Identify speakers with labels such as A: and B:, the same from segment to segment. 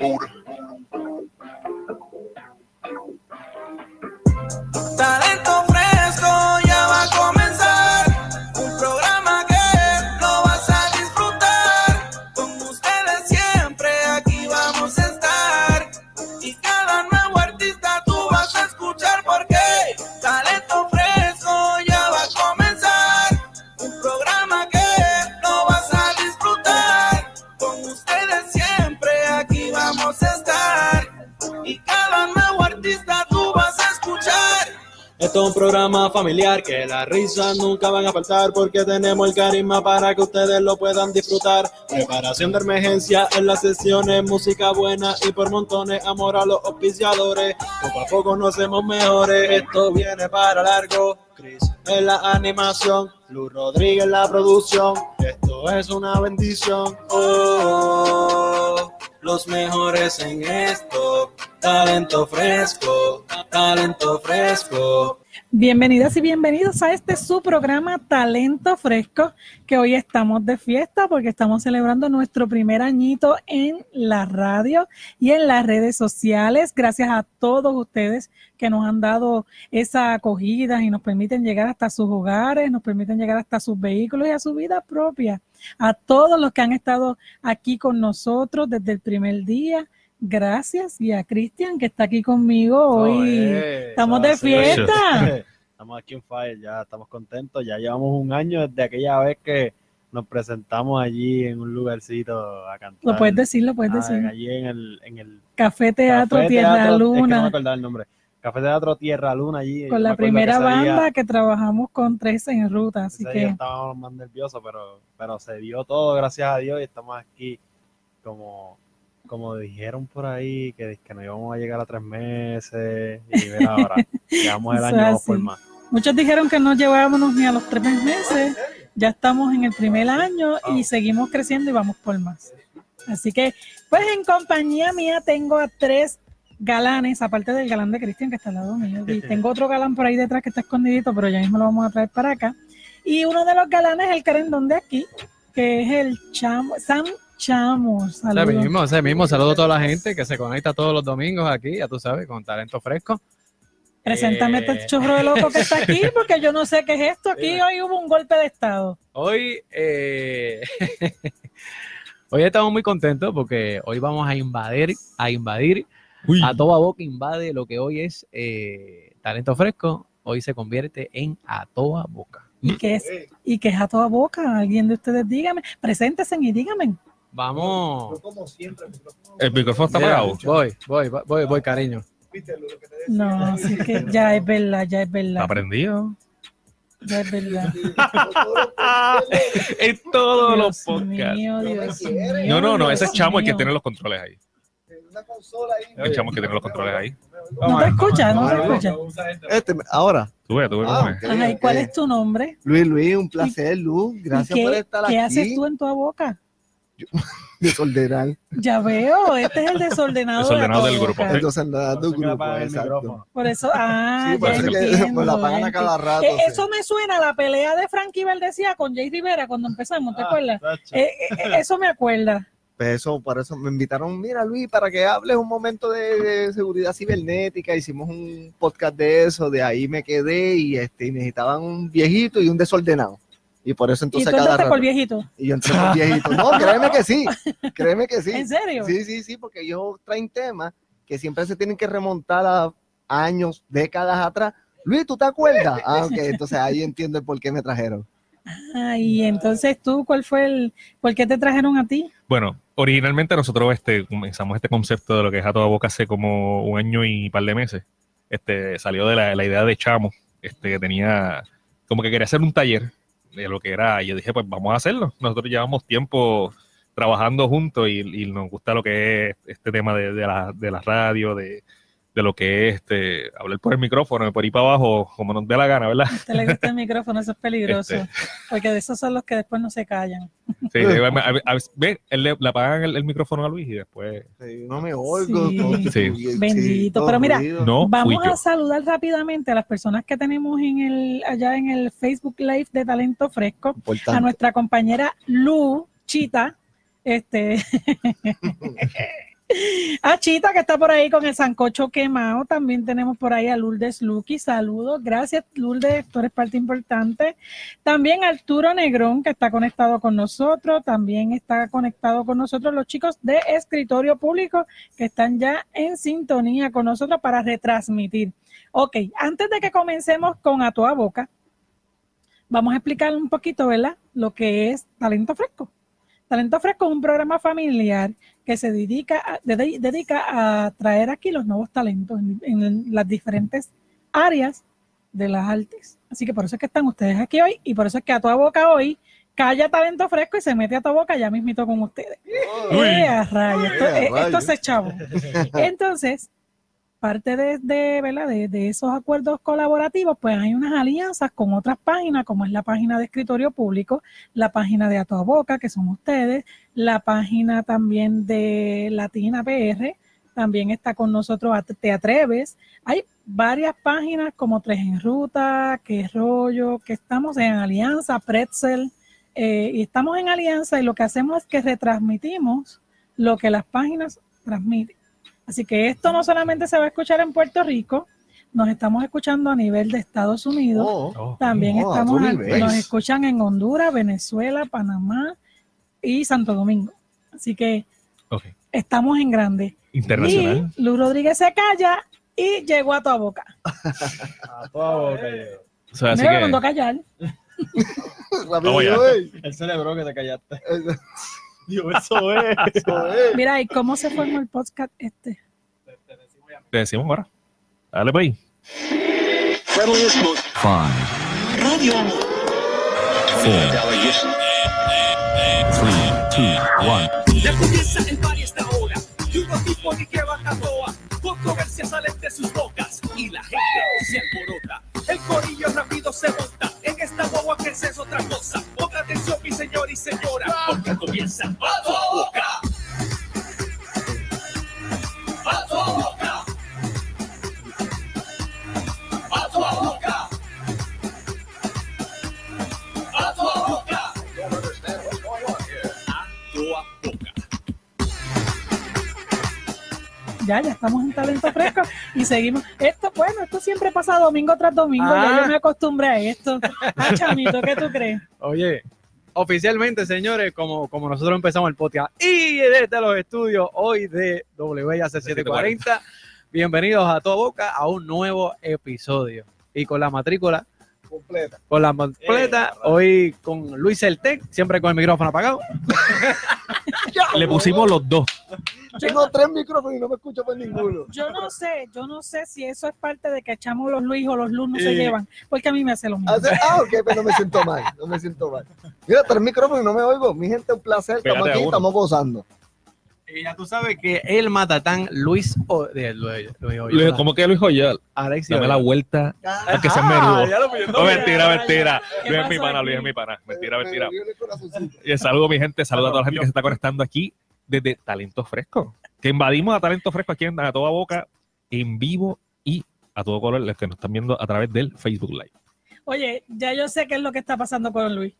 A: older que
B: las risas nunca van a faltar porque tenemos el carisma para que ustedes lo puedan disfrutar. Preparación de emergencia en las sesiones, música buena y por montones, amor a los auspiciadores. Poco a poco nos hacemos mejores, esto viene para largo. Chris en la animación, Luz Rodríguez en la producción. Esto es una bendición. Oh, los mejores en esto. Talento fresco, talento fresco.
C: Bienvenidas y bienvenidos a este su programa Talento Fresco, que hoy estamos de fiesta porque estamos celebrando nuestro primer añito en la radio y en las redes sociales. Gracias a todos ustedes que nos han dado esa acogida y nos permiten llegar hasta sus hogares, nos permiten llegar hasta sus vehículos y a su vida propia. A todos los que han estado aquí con nosotros desde el primer día. Gracias y a Cristian que está aquí conmigo hoy. estamos de fiesta.
B: Estamos aquí en Fire, ya estamos contentos. Ya llevamos un año desde aquella vez que nos presentamos allí en un lugarcito a cantar.
C: Lo puedes decir, lo puedes
B: Ah,
C: decir.
B: Allí en el, en el
C: Café Teatro
B: Café
C: Tierra
B: Teatro- Es que no me
C: Luna,
B: acordaba el nombre. Café Teatro Tierra Luna allí.
C: con la
B: que
C: primera
B: día-
C: banda que trabajamos con tres en ruta, así
B: ese día
C: que
B: estábamos más nerviosos, pero, pero se dio todo, gracias a Dios, y estamos aquí como, como dijeron por ahí, que, que nos íbamos a llegar a tres meses, y mira ahora, llevamos el año por más.
C: muchos dijeron que no llevábamos ni a los tres meses, ya estamos en el primer año y seguimos creciendo y vamos por más. Así que, pues en compañía mía tengo a tres galanes, aparte del galán de Cristian que está al lado mío, y tengo otro galán por ahí detrás que está escondidito, pero ya mismo lo vamos a traer para acá. Y uno de los galanes es el querendón de aquí, que es el Chamo, Sam Chamos.
D: Ese
C: Saludos.
D: mismo, ese mismo. Saludo a toda la gente que se conecta todos los domingos aquí, ya tú sabes, con talento fresco.
C: Preséntame
D: Eh.
C: este chorro de loco que está aquí, porque yo no sé qué es esto. Aquí hoy hubo un golpe de estado.
D: Hoy, eh, hoy estamos muy contentos porque hoy vamos a invadir, a invadir, a toda boca invade lo que hoy es eh, talento fresco. Hoy se convierte en a toda boca.
C: ¿Y qué es? ¿Y qué es a toda boca? Alguien de ustedes dígame, preséntense y dígame.
D: Vamos.
E: El micrófono está
D: Mira,
E: apagado.
D: voy, voy, voy, voy, cariño.
C: No, así que ya es verdad, ya es verdad,
E: Aprendido.
C: ya es verdad.
E: en todos los podcasts.
C: mío, Dios mío.
E: No, no, no, ese es
C: Dios
E: Chamo el que
C: mío.
E: tiene los controles ahí. El Chamo el que tiene los controles ahí.
C: No te escuchas, no te escuchas.
F: Este, ahora,
E: Tú ves, tú ves
F: Ah,
E: cómo es.
F: ok,
C: Ajá, ¿y
F: ok.
C: cuál es tu nombre?
F: Luis Luis, un placer, Luz.
C: ¿Y
F: Gracias
C: qué,
F: por estar
C: qué
F: aquí.
C: haces tú en tu boca?
F: Desordenar.
C: Ya veo, este es el desordenado,
E: del grupo.
B: Que le
F: grupo,
B: el
F: exacto.
C: Por eso, ah,
F: Sí,
C: ya
F: por eso que
C: entiendo,
F: nos la pagan
C: ya
F: a cada rato.
C: Eh,
F: sí.
C: eso me suena a la pelea de Frankie Valdecía con Jay Rivera cuando empezamos, ¿te
B: Ah,
C: acuerdas?
B: tacho.
C: Eh, eh, eso me acuerda.
F: Pues eso, por eso me invitaron, mira Luis, para que hables un momento de, de seguridad cibernética. Hicimos un podcast de eso, de ahí me quedé y este, y necesitaban un viejito y un desordenado. Y por eso
C: ¿Y
F: entonces
C: tú
F: cada
C: entraste
F: rato.
C: por viejito?
F: Y yo entré por viejito. No, créeme que sí. Créeme que sí.
C: ¿En serio?
F: Sí, sí, sí, porque ellos traen temas que siempre se tienen que remontar a años, décadas atrás. Luis, ¿tú te acuerdas? Ah, ok, entonces ahí entiendo el por qué me trajeron.
C: Ah, y entonces tú, ¿cuál fue el, por qué te trajeron a ti?
E: Bueno, originalmente nosotros este, comenzamos este concepto de lo que es a toda boca hace como un año y par de meses. Este, salió de la, la idea de Chamo, este, que tenía, como que quería hacer un taller lo que era, y yo dije, pues vamos a hacerlo. Nosotros llevamos tiempo trabajando juntos y, y nos gusta lo que es este tema de, de la, de la radio, de, de lo que es este, hablar por el micrófono, por ahí para abajo, como nos dé la gana, ¿verdad?
C: Usted le gusta el micrófono, eso es peligroso.
E: Este.
C: Porque de esos son los que después no se callan.
E: Sí, a- a- a- ve, él le, le apagan el, el micrófono a Luis y después...
F: Sí, no me oigo.
C: Sí. Bendito, pero mira.
E: No
C: Vamos a saludar rápidamente a las personas que tenemos en el, allá en el Facebook Live de Talento Fresco. A nuestra compañera Lu Chita, este, A Chita, que está por ahí con el sancocho quemado. También tenemos por ahí a Lourdes Lucky. Saludos. Gracias, Lourdes. Tú eres parte importante. También Arturo Negrón, que está conectado con nosotros. También está conectado con nosotros los chicos de Escritorio Público, que están ya en sintonía con nosotros para retransmitir. Ok, antes de que comencemos con A Toda Boca, vamos a explicar un poquito, ¿verdad? Lo que es Talento Fresco. Talento Fresco es un programa familiar que se dedica a, dedi- dedica a traer aquí los nuevos talentos en, en las diferentes áreas de las artes. Así que por eso es que están ustedes aquí hoy y por eso es que a toda boca hoy calla talento fresco y se mete a toda boca ya mismito con ustedes. ¡Eh, rayos! Esto,
F: ¡Eh,
C: esto
F: rayos!
C: se chavo. Entonces, parte de, de, ¿verdad? de, de esos acuerdos colaborativos, pues hay unas alianzas con otras páginas, como es la página de escritorio público, la página de A Toda Boca, que son ustedes, la página también de Latina PR, también está con nosotros Te Atreves. Hay varias páginas como Tres en Ruta, Que Rollo, que estamos en alianza, Pretzel, eh, y estamos en alianza y lo que hacemos es que retransmitimos lo que las páginas transmiten. Así que esto no solamente se va a escuchar en Puerto Rico, nos estamos escuchando a nivel de Estados Unidos,
F: Oh,
C: también
F: oh,
C: estamos, a- nos escuchan en Honduras, Venezuela, Panamá y Santo Domingo. Así que estamos en grande.
E: Internacional.
C: Y Luz Rodríguez se calla y llegó a toda boca.
B: A toda boca llegó.
E: O sea, así
C: Me
E: que,
C: mandó callar.
B: Él celebró que te callaste.
F: Eso
B: Digo, eso es.
F: es.
C: Mira, ¿y cómo se formó el podcast este?
E: te decimos ahora. Dale, pues.
G: Radio Amor. Ya comienza el party esta hora. Y unos tipos ni que baja toa. Controversias salen de sus bocas. Y la gente se alborota. El corillo rápido se monta. Esta guagua que es otra cosa. Ponga atención, mi señor y señora. Porque comienza
C: estamos en talento fresco y seguimos. Esto, bueno, esto siempre pasa domingo tras domingo. Ya
D: Ah.
C: yo me acostumbré a esto. Ah, chamito, ¿qué tú crees?
D: Oye, oficialmente, señores, como, como nosotros empezamos el podcast y desde los estudios hoy de WIAC 740, bienvenidos a toda boca a un nuevo episodio. Y con la matrícula
F: Completa.
D: con la completa, hoy con Luis Eltec, siempre con el micrófono apagado.
E: Le pusimos los dos.
F: Tengo tres micrófonos y no me escucho por ninguno.
C: Yo no sé, yo no sé si eso es parte de que echamos los Luis o los Luz no se
D: Eh.
C: llevan, porque a mí me hace lo mismo.
F: Hace- ah, ok, pero no me siento mal. No me siento mal. Mira, tres micrófonos y no me oigo. Mi gente, un placer. Estamos
E: Pégate
F: aquí, estamos gozando.
D: Y ya tú sabes que el matatán Luis, o, de, Luis, Luis
E: ¿Cómo que Luis Joyal?
D: Alex
E: Dame la vuelta a que
D: lo pidió.
E: No, mentira, mentira.
C: ¿Qué
E: Luis es mi pana? Luis es mi pana. Mentira,
F: Me-
E: mentira.
F: me.
E: Y saludo a mi gente, saludo a toda la gente que se está conectando aquí desde Talento Fresco. Que invadimos a Talento Fresco aquí en A Toda Boca, en vivo y a todo color, los que nos están viendo a través del Facebook Live.
C: Oye, ya yo sé qué es lo que está pasando con Luis.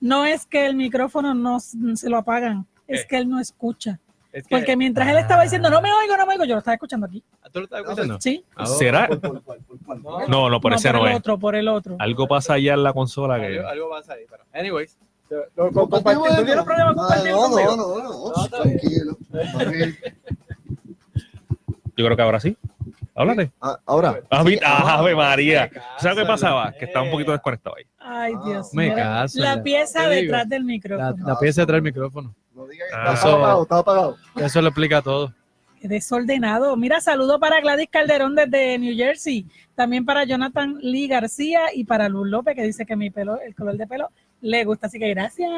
C: No es que el micrófono no se lo apagan, es
D: ¿Qué?
C: que él no escucha.
D: Es que-
C: Porque mientras él estaba diciendo, no me oigo, no me oigo, yo lo estaba escuchando aquí.
D: ¿Tú lo estás escuchando?
C: Sí.
D: Ah,
E: ¿Será?
F: ¿Por por?
D: No,
E: No, por ese
C: por
E: no
C: el
E: es.
C: otro, por el otro.
E: Algo pasa allá en la consola que.
D: Algo, algo pasa ahí, pero. Anyways.
F: Compartimos
D: ¿Tú tienes problema con
F: Ah, No, no, no. Tranquilo.
E: Yo creo que ahora sí. Háblate.
F: Ah, Ahora.
E: Ah, ah, Ave María.
D: Me
E: ¿Sabes qué pasaba? Que estaba un poquito desconectado ahí.
C: Ay, Dios
D: Me
C: mío.
D: caso,
C: La pieza detrás del micrófono.
D: la pieza detrás del micrófono.
F: Que
E: Ah.
F: estaba apagado, estaba apagado.
D: Eso lo explica todo.
C: Qué desordenado. Mira, saludo para Gladys Calderón desde New Jersey. También para Jonathan Lee García y para Luz López, que dice que mi pelo, el color de pelo le gusta. Así que gracias.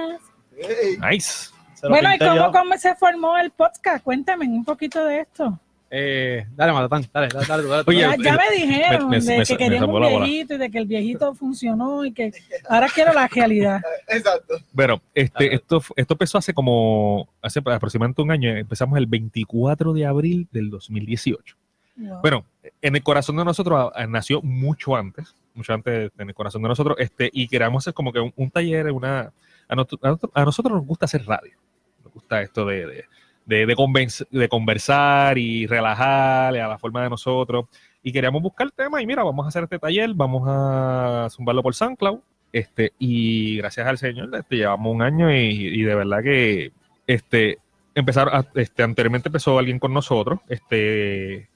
E: Nice.
C: Bueno, ¿y cómo, cómo se formó el podcast? Cuéntame un poquito de esto.
D: Eh, dale, Matatán, dale, dale, dale, dale,
E: Oye,
C: Ya, ya me dijeron
E: me-
C: de
E: me-
C: que
E: salvó
C: un viejito y de que el viejito funcionó y que ahora quiero la realidad.
F: Exacto.
E: Bueno, este, esto, esto empezó hace como, hace aproximadamente un año. Empezamos el 24 de abril del 2018.
C: Wow.
E: Bueno, en el corazón de nosotros ah, nació mucho antes, mucho antes en el corazón de nosotros, este, y queríamos hacer como que un, un taller, una, a nosotros- a nosotros nos gusta hacer radio, nos gusta esto de, de- de, de, conversar y relajar a la forma de nosotros. Y queríamos buscar temas y mira, vamos a hacer este taller, vamos a zumbarlo por SoundCloud. Este, y gracias al Señor, este, llevamos un año y, y de verdad que este, empezaron, a- este, anteriormente empezó alguien con nosotros, este,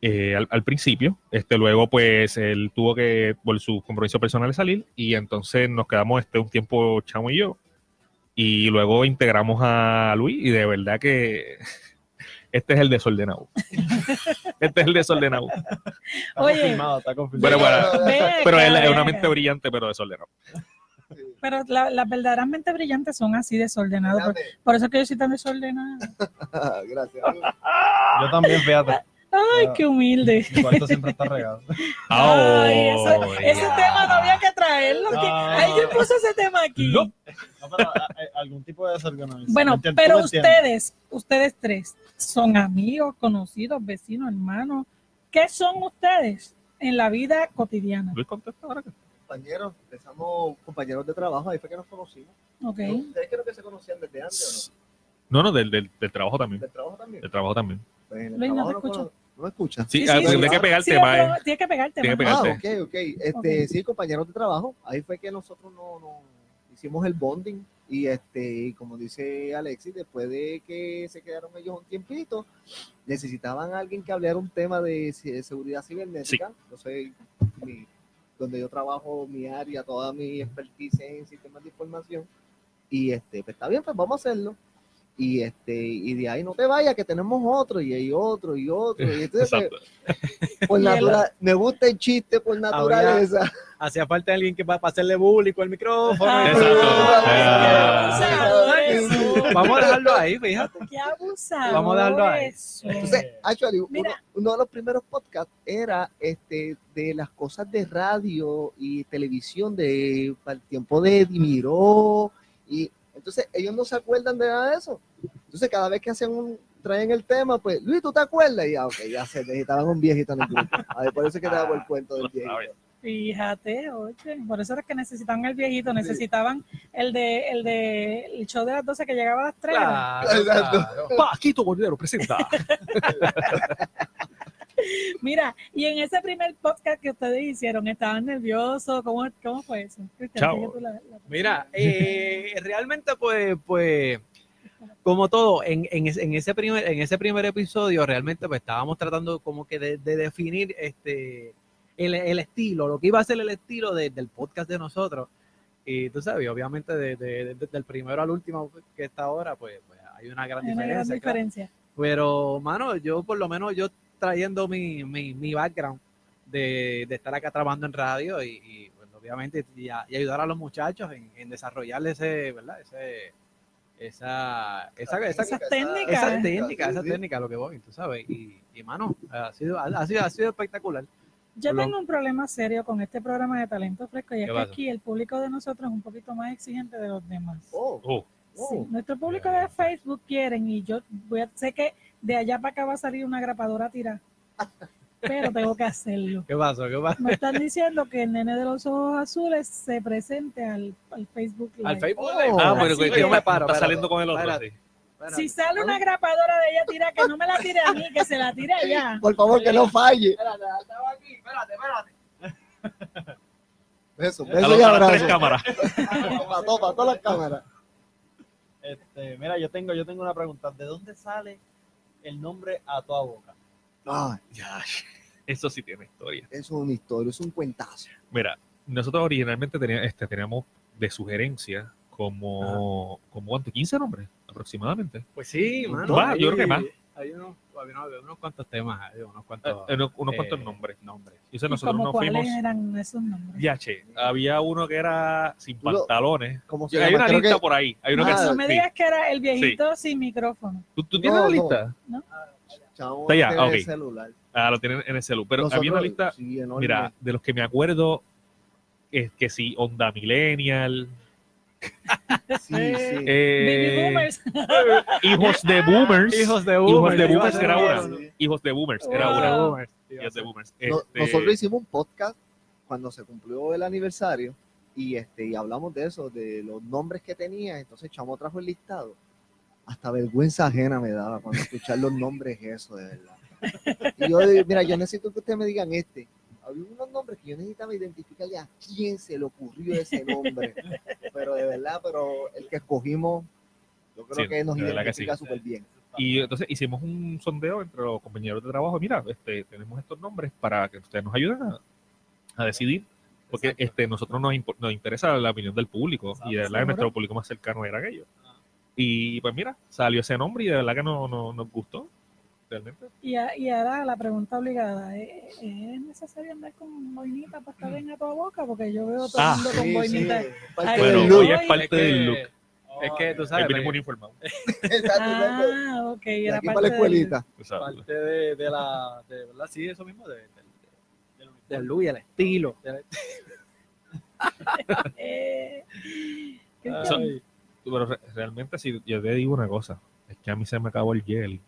E: eh, al, al principio, este, luego pues él tuvo que, por su compromiso personal, salir y entonces nos quedamos este, un tiempo Chamo y yo y luego integramos a Luis y de verdad que este es el desordenado. este es el desordenado.
D: Está
C: Oye.
D: confirmado, está confirmado.
E: Pero bueno, pero él es una mente brillante pero desordenado.
C: Pero la- las verdaderamente brillantes son así desordenados. Por, por eso es que yo soy tan desordenada.
F: Gracias.
D: Yo también, fíjate.
C: Ay,
D: Ah.
C: qué humilde.
D: Mi cuarto siempre está regado.
C: Ay, eso-
E: Oh,
C: ese tema no había que traerlo. que-
D: No.
C: Alguien puso ese tema aquí.
E: No.
D: No, pero a- a- algún tipo de desorganización.
C: Bueno, pero ustedes, ustedes tres, son amigos, conocidos, vecinos, hermanos. ¿Qué son ustedes en la vida cotidiana?
E: Luis contesta ahora que-
F: Compañeros, empezamos compañeros de trabajo, ahí fue que nos conocimos.
C: Ok.
F: ¿Ustedes creo que se conocían desde antes
E: No, no, del, del, del trabajo
F: o no?
E: también.
F: ¿Del trabajo también?
E: Del trabajo también.
F: Pues en el
C: Luis, no te escucho.
F: cono- ¿No me escuchan?
E: Sí,
C: Sí,
E: ah,
C: sí, sí.
E: hay que pegar el
C: Sí,
E: tema.
C: pero
E: eh.
C: Tienes que pegarte.
E: Tiene que
C: mano.
F: Ah,
E: pegarte.
F: ok, ok. Este,
C: Ok.
F: Sí, compañeros de trabajo. Ahí fue que nosotros no, no hicimos el bonding. Y este, y como dice Alexis, después de que se quedaron ellos un tiempito, necesitaban a alguien que hablara un tema de, seguridad cibernética. Yo sé, mi- donde yo trabajo, mi área, toda mi expertise en sistemas de información. Y este, pues está bien, pues vamos a hacerlo. Y este, y de ahí no te vayas, que tenemos otro, y hay otro, y otro. Y entonces, pues,
E: Exacto.
F: por
C: Y el-
F: natura- me gusta el chiste por naturaleza.
D: Hacía falta alguien que para hacerle bullying con el micrófono.
E: Exacto.
C: qué
E: Ah.
D: Vamos a dejarlo ahí, fíjate.
C: Qué abusadores.
D: Vamos a darlo ahí.
F: Entonces, actually, uno de los primeros podcasts era este de las cosas de radio y televisión de para el tiempo de Dimiró y entonces ellos no se acuerdan de nada de eso. Entonces cada vez que hacen un traen el tema, pues Luis, ¿tú te acuerdas? Y ya, ok, ya se necesitaban un viejito en el grupo. A ver, por eso es que te hago el cuento del
E: sabes.
F: viejito.
C: Fíjate, oye, por eso era que necesitaban el viejito, necesitaban el de el de el show de las 12 que llegaba a las 3.
D: Claro, claro.
E: Paquito presenta.
C: Mira, y en ese primer podcast que ustedes hicieron, ¿estaban nerviosos? ¿Cómo, cómo fue eso?
E: Chao.
C: la- la-
D: Mira, eh, realmente pues, pues, como todo, en, en, ese- en ese primer, en ese primer episodio realmente pues estábamos tratando como que de, de definir este el, el estilo, lo que iba a ser el estilo de- del podcast de nosotros. Y tú sabes, obviamente de, de- de- del primero al último que está ahora, pues, pues, hay una gran
C: Hay una
D: diferencia.
C: gran
D: claro.
C: diferencia.
D: Pero, mano, yo por lo menos yo trayendo mi, mi, mi background de, de estar acá trabajando en radio y, y, pues, obviamente y, a- y ayudar a los muchachos en, en desarrollar ese, ¿verdad? Ese, esa, esa, esa,
C: Esas técnicas.
D: esa técnica, esa
F: Sí, sí.
D: técnica, lo que voy, tú sabes. Y, y mano, ha sido, ha sido, ha sido espectacular.
C: Yo tengo un problema serio con este programa de Talento Fresco y es
D: ¿Qué
C: que
D: pasa?
C: aquí el público de nosotros es un poquito más exigente de los demás.
F: Oh,
E: Oh,
C: Sí,
F: oh.
C: nuestro público de Facebook quieren y yo voy a, sé que de allá para acá va a salir una grapadora a tirar, pero tengo que hacerlo.
D: ¿Qué pasó? ¿Qué pasó?
C: Me están diciendo que el nene de los ojos azules se presente al, al Facebook Live.
D: Al Facebook.
F: Oh.
D: Live.
E: Ah,
C: Así
E: pero que,
D: yo me paro,
E: está saliendo con el otro.
C: Si sale una grapadora de ella tira, que no me la tire a mí, que se la tire allá.
F: Por favor, que no falle.
D: Espérate, estaba aquí, espérate, espérate.
F: Beso
E: los-
F: y
E: a las tres
F: abrazo.
E: cámaras.
F: Para todas las cámaras.
D: Este, mira, yo tengo, yo tengo una pregunta. ¿De dónde sale el nombre a toda boca?
F: Ay,
E: Ya, eso sí tiene historia.
F: eso es una historia, es un cuentazo.
E: Mira, nosotros originalmente teníamos, este, teníamos de sugerencia como, como ¿cuánto? 15 nombres aproximadamente.
D: Pues sí, mano.
E: Va, yo creo que más.
D: Hay unos, hay unos, unos cuantos temas, unos cuantos,
E: Eh, unos, unos
D: eh,
E: cuantos nombres.
D: nombres.
E: Y
C: ¿Y
E: nosotros nos
C: cuáles
E: fuimos.
C: eran esos nombres?
E: Ya, che, había uno que era sin pantalones.
F: ¿Cómo se
E: Hay
F: llama?
E: una
F: Creo
E: lista
F: que-
E: por ahí. Hay uno
F: Ah,
E: que
C: No me
E: sí.
C: digas que era el viejito sin micrófono.
E: ¿Tú, tú tienes
F: No,
E: la
F: no.
E: lista?
F: Chavo,
E: Está ya,
F: tiene el
E: ok.
F: celular.
E: Ah, lo tienen en el celu. Pero
F: Nosotros-
E: había una lista,
F: sí,
E: mira, de los que me acuerdo, es que sí, Onda Millennial,
F: Sí, sí.
E: eh,
C: Baby boomers.
E: Hijos de Boomers.
D: Hijos de
E: Hijos
D: Boomers.
E: de
D: iba a
E: Boomers era una. Hijos de Boomers, era una.
D: Hijos de Boomers.
E: Hijos de Este,
F: Nosotros hicimos un podcast cuando se cumplió el aniversario y este y hablamos de eso, de los nombres que tenía. Entonces Chamo trajo el listado. hasta vergüenza ajena me daba cuando escuchar los nombres eso, de verdad. Y yo, digo, mira, yo necesito que ustedes me digan este. Había unos nombres que yo necesitaba identificarle a quién se le ocurrió ese nombre. Pero de verdad, pero el que escogimos, yo creo
E: Sí,
F: que nos identifica
E: sí.
F: súper bien.
E: Y entonces hicimos un sondeo entre los compañeros de trabajo. Mira, este, tenemos estos nombres para que ustedes nos ayuden a, a decidir. Porque este, nosotros nos, impo- nos interesa la opinión del público y de verdad nuestro público más cercano era aquello. Y pues mira, salió ese nombre y de verdad que no, no- nos gustó. Realmente.
C: Y, a- y ahora la pregunta obligada, ¿es, es necesario andar con boinita para estar bien a toda boca? Porque yo veo todo el
E: Ah,
C: mundo con
F: Sí,
C: boinita.
F: sí,
E: Bueno,
F: del
C: look.
E: es parte
D: Es que-
E: del look.
D: Es que tú
E: Ahí
D: sabes,
E: venimos uniformados.
C: Ah, ok,
F: De
C: era
F: aquí
C: parte
F: para la
C: del-
F: escuelita.
E: Exacto.
D: parte de, de la, de verdad, sí, eso mismo, de, del- del, del look y el estilo. del-
C: Eh,
D: Ay.
E: Pero re- realmente, si yo te digo una cosa, es que a mí se me acabó el gel.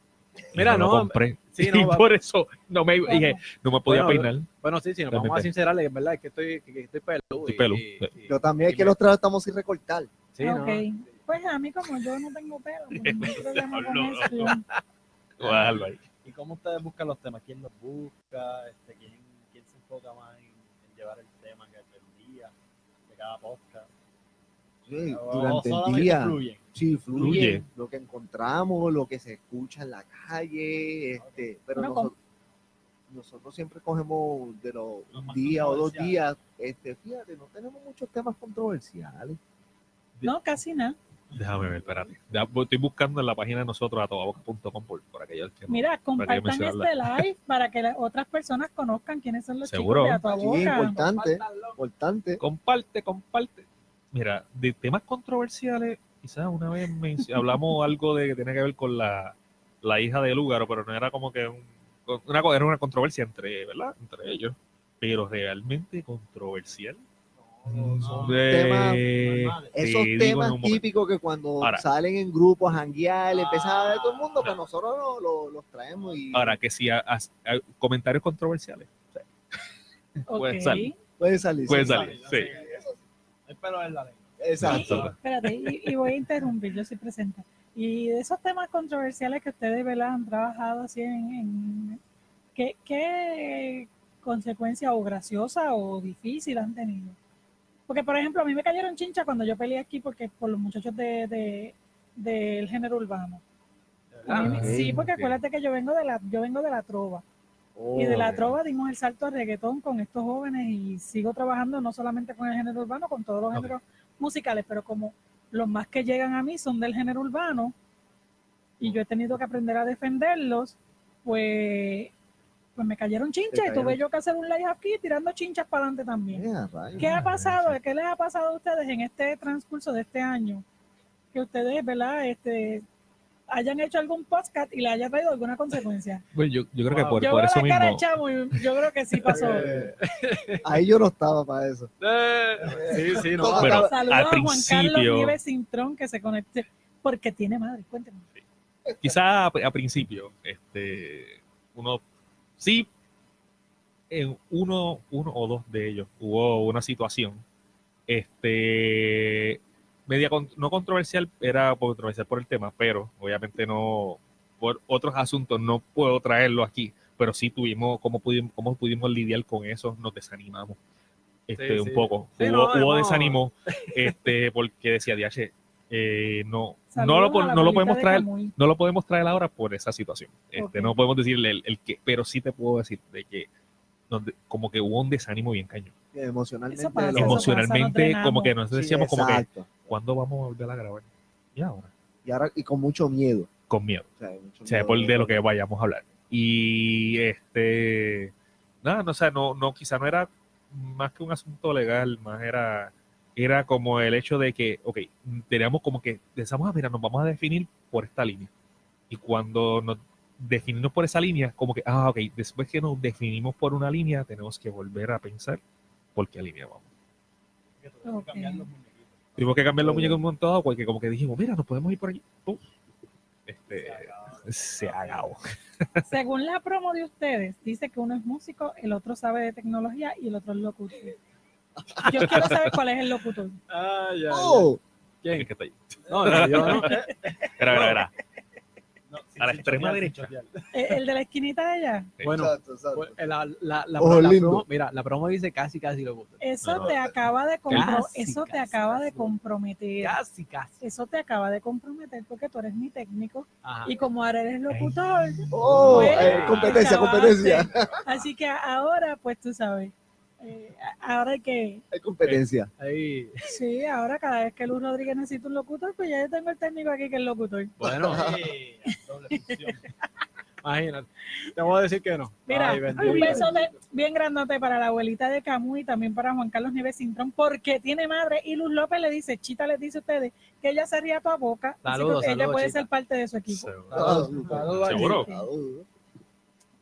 D: Mira,
E: no,
D: no,
E: compré.
D: sí, no,
E: y
D: va-
E: por eso no me dije, no me podía
D: Bueno,
E: peinar.
D: Bueno, sí, sí, nos vamos a sincerarle, que es verdad, es que estoy, que, que estoy peludo.
E: Estoy
D: y-
E: peludo.
D: y- y-
F: Yo también es que
D: me-
F: los tratamos sin recortar.
D: Sí, ¿no?
C: Ok. Pues a mí como yo no tengo pelo, pues no hay problema con
E: No, no,
C: eso.
D: ¿Y cómo ustedes buscan los temas? ¿Quién los busca? Este, ¿quién, ¿Quién se enfoca más en, en llevar el tema que del día, de cada podcast?
F: Durante el día.
D: fluyen?
F: Sí, fluye,
E: Fluye.
F: lo que encontramos, lo que se escucha en la calle, este, pero nosotros, nosotros siempre cogemos de los
D: Los
F: días o dos días, este, fíjate, no tenemos muchos temas controversiales.
C: No, casi nada.
E: Déjame ver, espérate. Ya voy- estoy buscando en la página de nosotros, atobaboca.com, por, por aquellos que no-
C: Mira, compartan este live para que las otras personas conozcan quiénes son los
E: Seguro.
C: chicos de A Tu
F: Sí,
C: Boca.
F: importante, importante.
E: Comparte, comparte. Mira, de temas controversiales, quizás una vez hablamos algo de que tiene que ver con la, la hija de Lúgaro, pero no era como que un- una, era una controversia entre, ¿verdad? Entre ellos. Pero realmente controversial.
F: son
E: Eh,
F: temas-
E: te
F: Esos temas típicos que cuando
E: Ahora.
F: salen en grupos, a janguear, empiezan a ver todo el mundo, pues nosotros lo- lo- los traemos y
E: Ahora, que si ha- comentarios controversiales,
C: Ok.
E: puede salir.
F: puede salir.
E: puede
F: sí.
E: salir. Sí.
D: El pelo es la lengua.
F: Exacto.
C: Espérate, y, y voy a interrumpir, yo soy presente. Y de esos temas controversiales que ustedes ¿verdad? han trabajado así en, en- ¿qué, qué consecuencia o graciosa o difícil han tenido? Porque, por ejemplo, a mí me cayeron chinchas cuando yo peleé aquí porque por los muchachos de, de- del género urbano. Mí
F: Ah,
C: sí, porque acuérdate que yo vengo de la, yo vengo de la trova. Y de la trova dimos el salto al reggaetón con estos jóvenes y sigo trabajando no solamente con el género urbano, con todos los géneros musicales, pero como los más que llegan a mí son del género urbano y yo he tenido que aprender a defenderlos, pues, pues me cayeron chinchas y tuve yo que hacer un live aquí tirando chinchas para adelante también.
F: A.
C: ¿Qué ha pasado? ¿Qué les ha pasado a ustedes en este transcurso de este año? Que ustedes, ¿verdad? Este, hayan hecho algún podcast y le haya traído alguna consecuencia.
E: Bueno, yo, yo creo que por,
C: yo
E: por eso
C: la cara de
E: mismo.
C: chamo y yo creo que sí pasó.
F: Ahí yo no estaba para eso.
D: Sí, sí, no.
E: Bueno,
C: Saludos
E: al
C: a Juan Carlos Nieves Cintrón que se conecte porque tiene madre. Cuénteme.
E: quizá a, a principio, este, uno sí, en uno, uno o dos de ellos hubo una situación, este, media no controversial, era controversial por el tema, pero obviamente no, por otros asuntos no puedo traerlo aquí, pero sí tuvimos, cómo pudimos, cómo pudimos lidiar con eso, nos desanimamos. Este,
D: Sí,
E: un
D: sí.
E: poco.
D: Sí,
E: hubo,
D: no,
E: hubo desánimo, este, porque decía, DH, eh, no, no lo, no podemos
C: de
E: traer, no lo podemos traer ahora por esa situación. Este. No podemos decirle el, el que, pero sí te puedo decir de que donde, como que hubo un desánimo bien cañón.
F: Emocionalmente.
C: Eso pasa,
F: lo-
E: Emocionalmente,
C: nos
E: como que nos
F: Sí,
E: decíamos como que. ¿cuándo vamos a volver a grabar? Y ahora,
F: Y ahora, y con mucho miedo.
E: con miedo.
F: O sea, mucho
E: O sea,
F: miedo
E: por de lo que vayamos a hablar. Y este, nada, no, o sea, no, no, quizá no era más que un asunto legal, más era, era como el hecho de que, ok, teníamos como que, pensamos, ah, mira, nos vamos a definir por esta línea. Y cuando nos definimos por esa línea, como que, ah, ok, después que nos definimos por una línea, tenemos que volver a pensar por qué línea vamos.
C: Ok.
E: Tuvimos que cambiar los muñecos un montón, porque como que dijimos, mira, nos podemos ir por aquí. Pum. Este, se acabó.
C: Según la promo de ustedes, dice que uno es músico, el otro sabe de tecnología y el otro es locutor. Yo quiero saber cuál es el locutor.
D: Ah, ya, ya.
F: Oh,
D: ¿Quién?
E: Es que está ahí.
D: No, no, yo no.
E: Espera, espera, espera. La extrema derecha.
C: El de la esquinita de allá.
D: Bueno,
F: Exacto, exacto.
D: pues, la, la, la,
F: Ojo
D: promo, mira, la promo dice casi, casi lo gusta.
C: Eso
E: No, no,
C: te acaba de
D: casi,
C: eso te
D: casi,
C: acaba de comprometer.
D: Casi, casi.
C: Eso te acaba de comprometer porque tú eres mi técnico
D: Ajá.
C: y como ahora eres locutor,
F: Oh,
C: Pues,
F: eh, competencia, competencia.
C: así que ahora pues tú sabes, eh, ahora hay que,
F: Hay competencia.
D: Ahí.
C: sí, ahora cada vez que Luz Rodríguez necesita un locutor, pues ya yo tengo el técnico aquí que es locutor.
D: Bueno, doble función. Imagínate. Te voy a decir que no.
C: Mira,
D: Ay,
C: un beso de- bien grandote para la abuelita de Camus y también para Juan Carlos Nieves Cintrón, porque tiene madre y Luz López le dice, Chita les dice a ustedes que ella se ría a tu boca, así que
D: Saludos,
C: ella
D: saludos,
C: puede
D: Chita.
C: ser parte de su equipo.
E: Seguro.
F: Ah,
D: Saludos,
E: ¿Seguro?
C: Sí.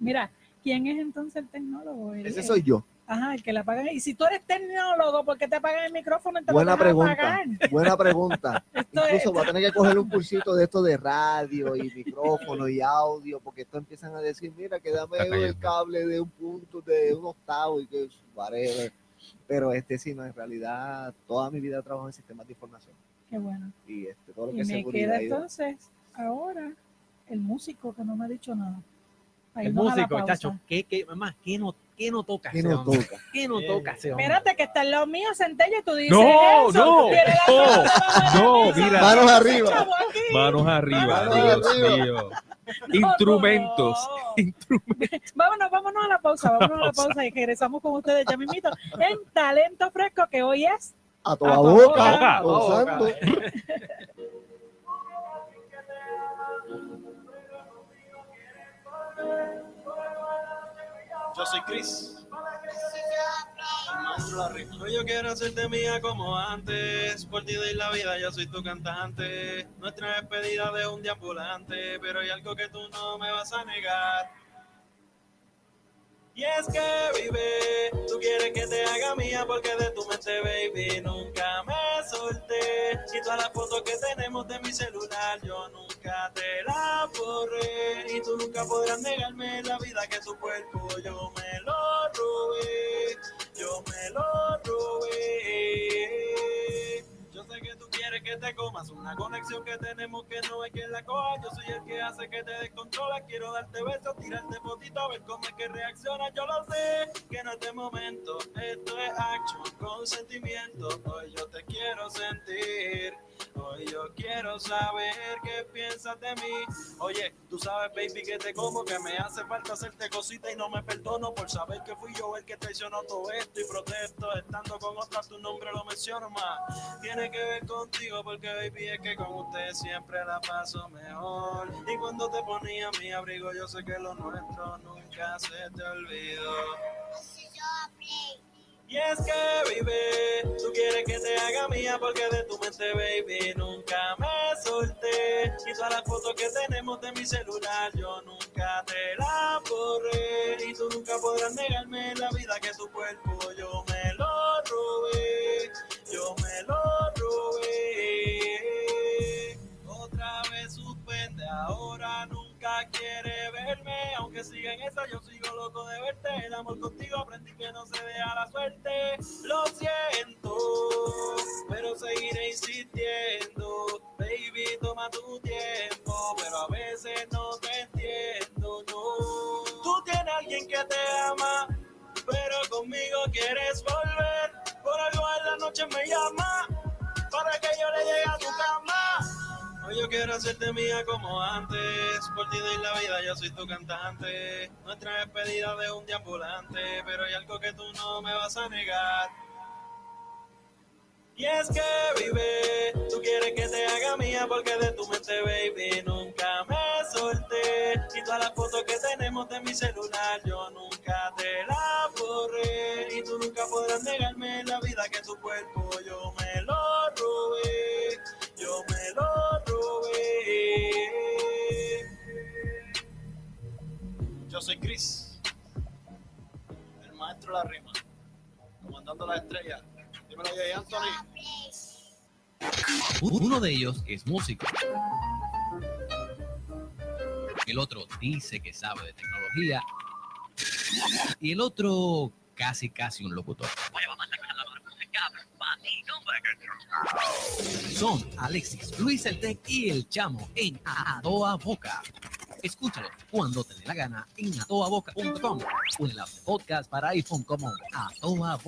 C: Mira, ¿quién es entonces el tecnólogo?
F: Ese soy yo.
C: Ajá, el que la paga. Y si tú eres tecnólogo, ¿por qué te pagan el micrófono? te
F: Buena pregunta.
C: pagar?
F: Buena pregunta.
C: Esto es-
F: Incluso voy a tener que coger un cursito de esto de radio y micrófono y audio, porque esto empiezan a decir, mira, que dame el cable de un punto, de un octavo y que whatever. Pero este sí, no, en realidad toda mi vida trabajo en sistemas de información
C: Qué bueno.
F: y este, todo lo que
C: Y me queda entonces ahora el músico que no me ha dicho nada.
D: El músico, chacho. ¿Qué, qué, mamá, ¿qué no, qué no toca
F: ¿Qué
D: hombre?
F: toca?
D: ¿Qué no toca ese hombre?
C: Espérate, que está en lo mío, Centella, y tú dices
E: No,
C: eso.
E: no, no, no, mira.
F: Manos arriba.
E: Manos arriba,
F: Manos
E: Dios
F: arriba.
E: mío.
C: No,
E: Instrumentos.
C: no. Vámonos, vámonos a la pausa, vámonos a la pausa y regresamos con ustedes ya mismito en Talento Fresco, que hoy es
F: A toda
C: A toda
F: boca,
B: Yo soy Chris. Hoy yo quiero hacerte mía como antes. Por ti doy la vida, yo soy tu cantante. Nuestra despedida de un deambulante. Pero hay algo que tú no me vas a negar. Y es que, vive, tú quieres que te haga mía porque de tu mente, baby, nunca me solté. Y todas las fotos que tenemos de mi celular, yo nunca te la borré. Y tú nunca podrás negarme la vida que tu cuerpo yo me lo robé. Yo me lo robé. Que te comas una conexión que tenemos que no hay quien la coja. Yo soy el que hace que te descontrolas. Quiero darte besos, tirarte fotito, a ver cómo es que reacciona. Yo lo sé que en este momento esto es action con sentimiento. Hoy yo te quiero sentir. Hoy yo quiero saber qué piensas de mí. Oye, tú sabes, baby, que te como, que me hace falta hacerte cositas y no me perdono por saber que fui yo el que traicionó todo esto y protesto. Estando con otra, tu nombre lo menciono más. Tiene que ver contigo porque, baby, es que con usted siempre la paso mejor. Y cuando te ponía mi abrigo, yo sé que lo nuestro nunca se te olvidó. Y es que, baby, tú quieres que te haga mía porque de tu mente, baby, nunca me solté. Y todas las fotos que tenemos de mi celular, yo nunca te la borré. Y tú nunca podrás negarme la vida que tu cuerpo yo me robé. Yo me lo robé. Otra vez suspende, ahora nunca quiere verme. Aunque siga en esa, yo sigo loco de verte. El amor contigo aprendí que no se deja la suerte. Lo siento, pero seguiré insistiendo. Baby, toma tu tiempo, quieres volver. Por algo en la noche me llama, para que yo le llegue a tu cama. Hoy yo quiero hacerte mía como antes. Por ti doy la vida, yo soy tu cantante. Nuestra despedida de un deambulante. Pero hay algo que tú no me vas a negar. Y es que, vive, tú quieres que te haga mía porque de tu mente, baby, nunca me solté. Y todas las fotos que tenemos de mi celular, yo nunca te la borré. Y tú nunca podrás negarme la vida que tu cuerpo yo me lo robé. Yo me lo robé. Yo soy Chris, el maestro de la rima, comandando la estrella.
H: Uno de ellos es músico. El otro dice que sabe de tecnología. Y el otro casi, casi un locutor. Son Alexis, Luis el Tec y el Chamo en A Toa Boca. Escúchalo cuando te dé la gana en atoaboca.com o en podcast para iPhone como A Toda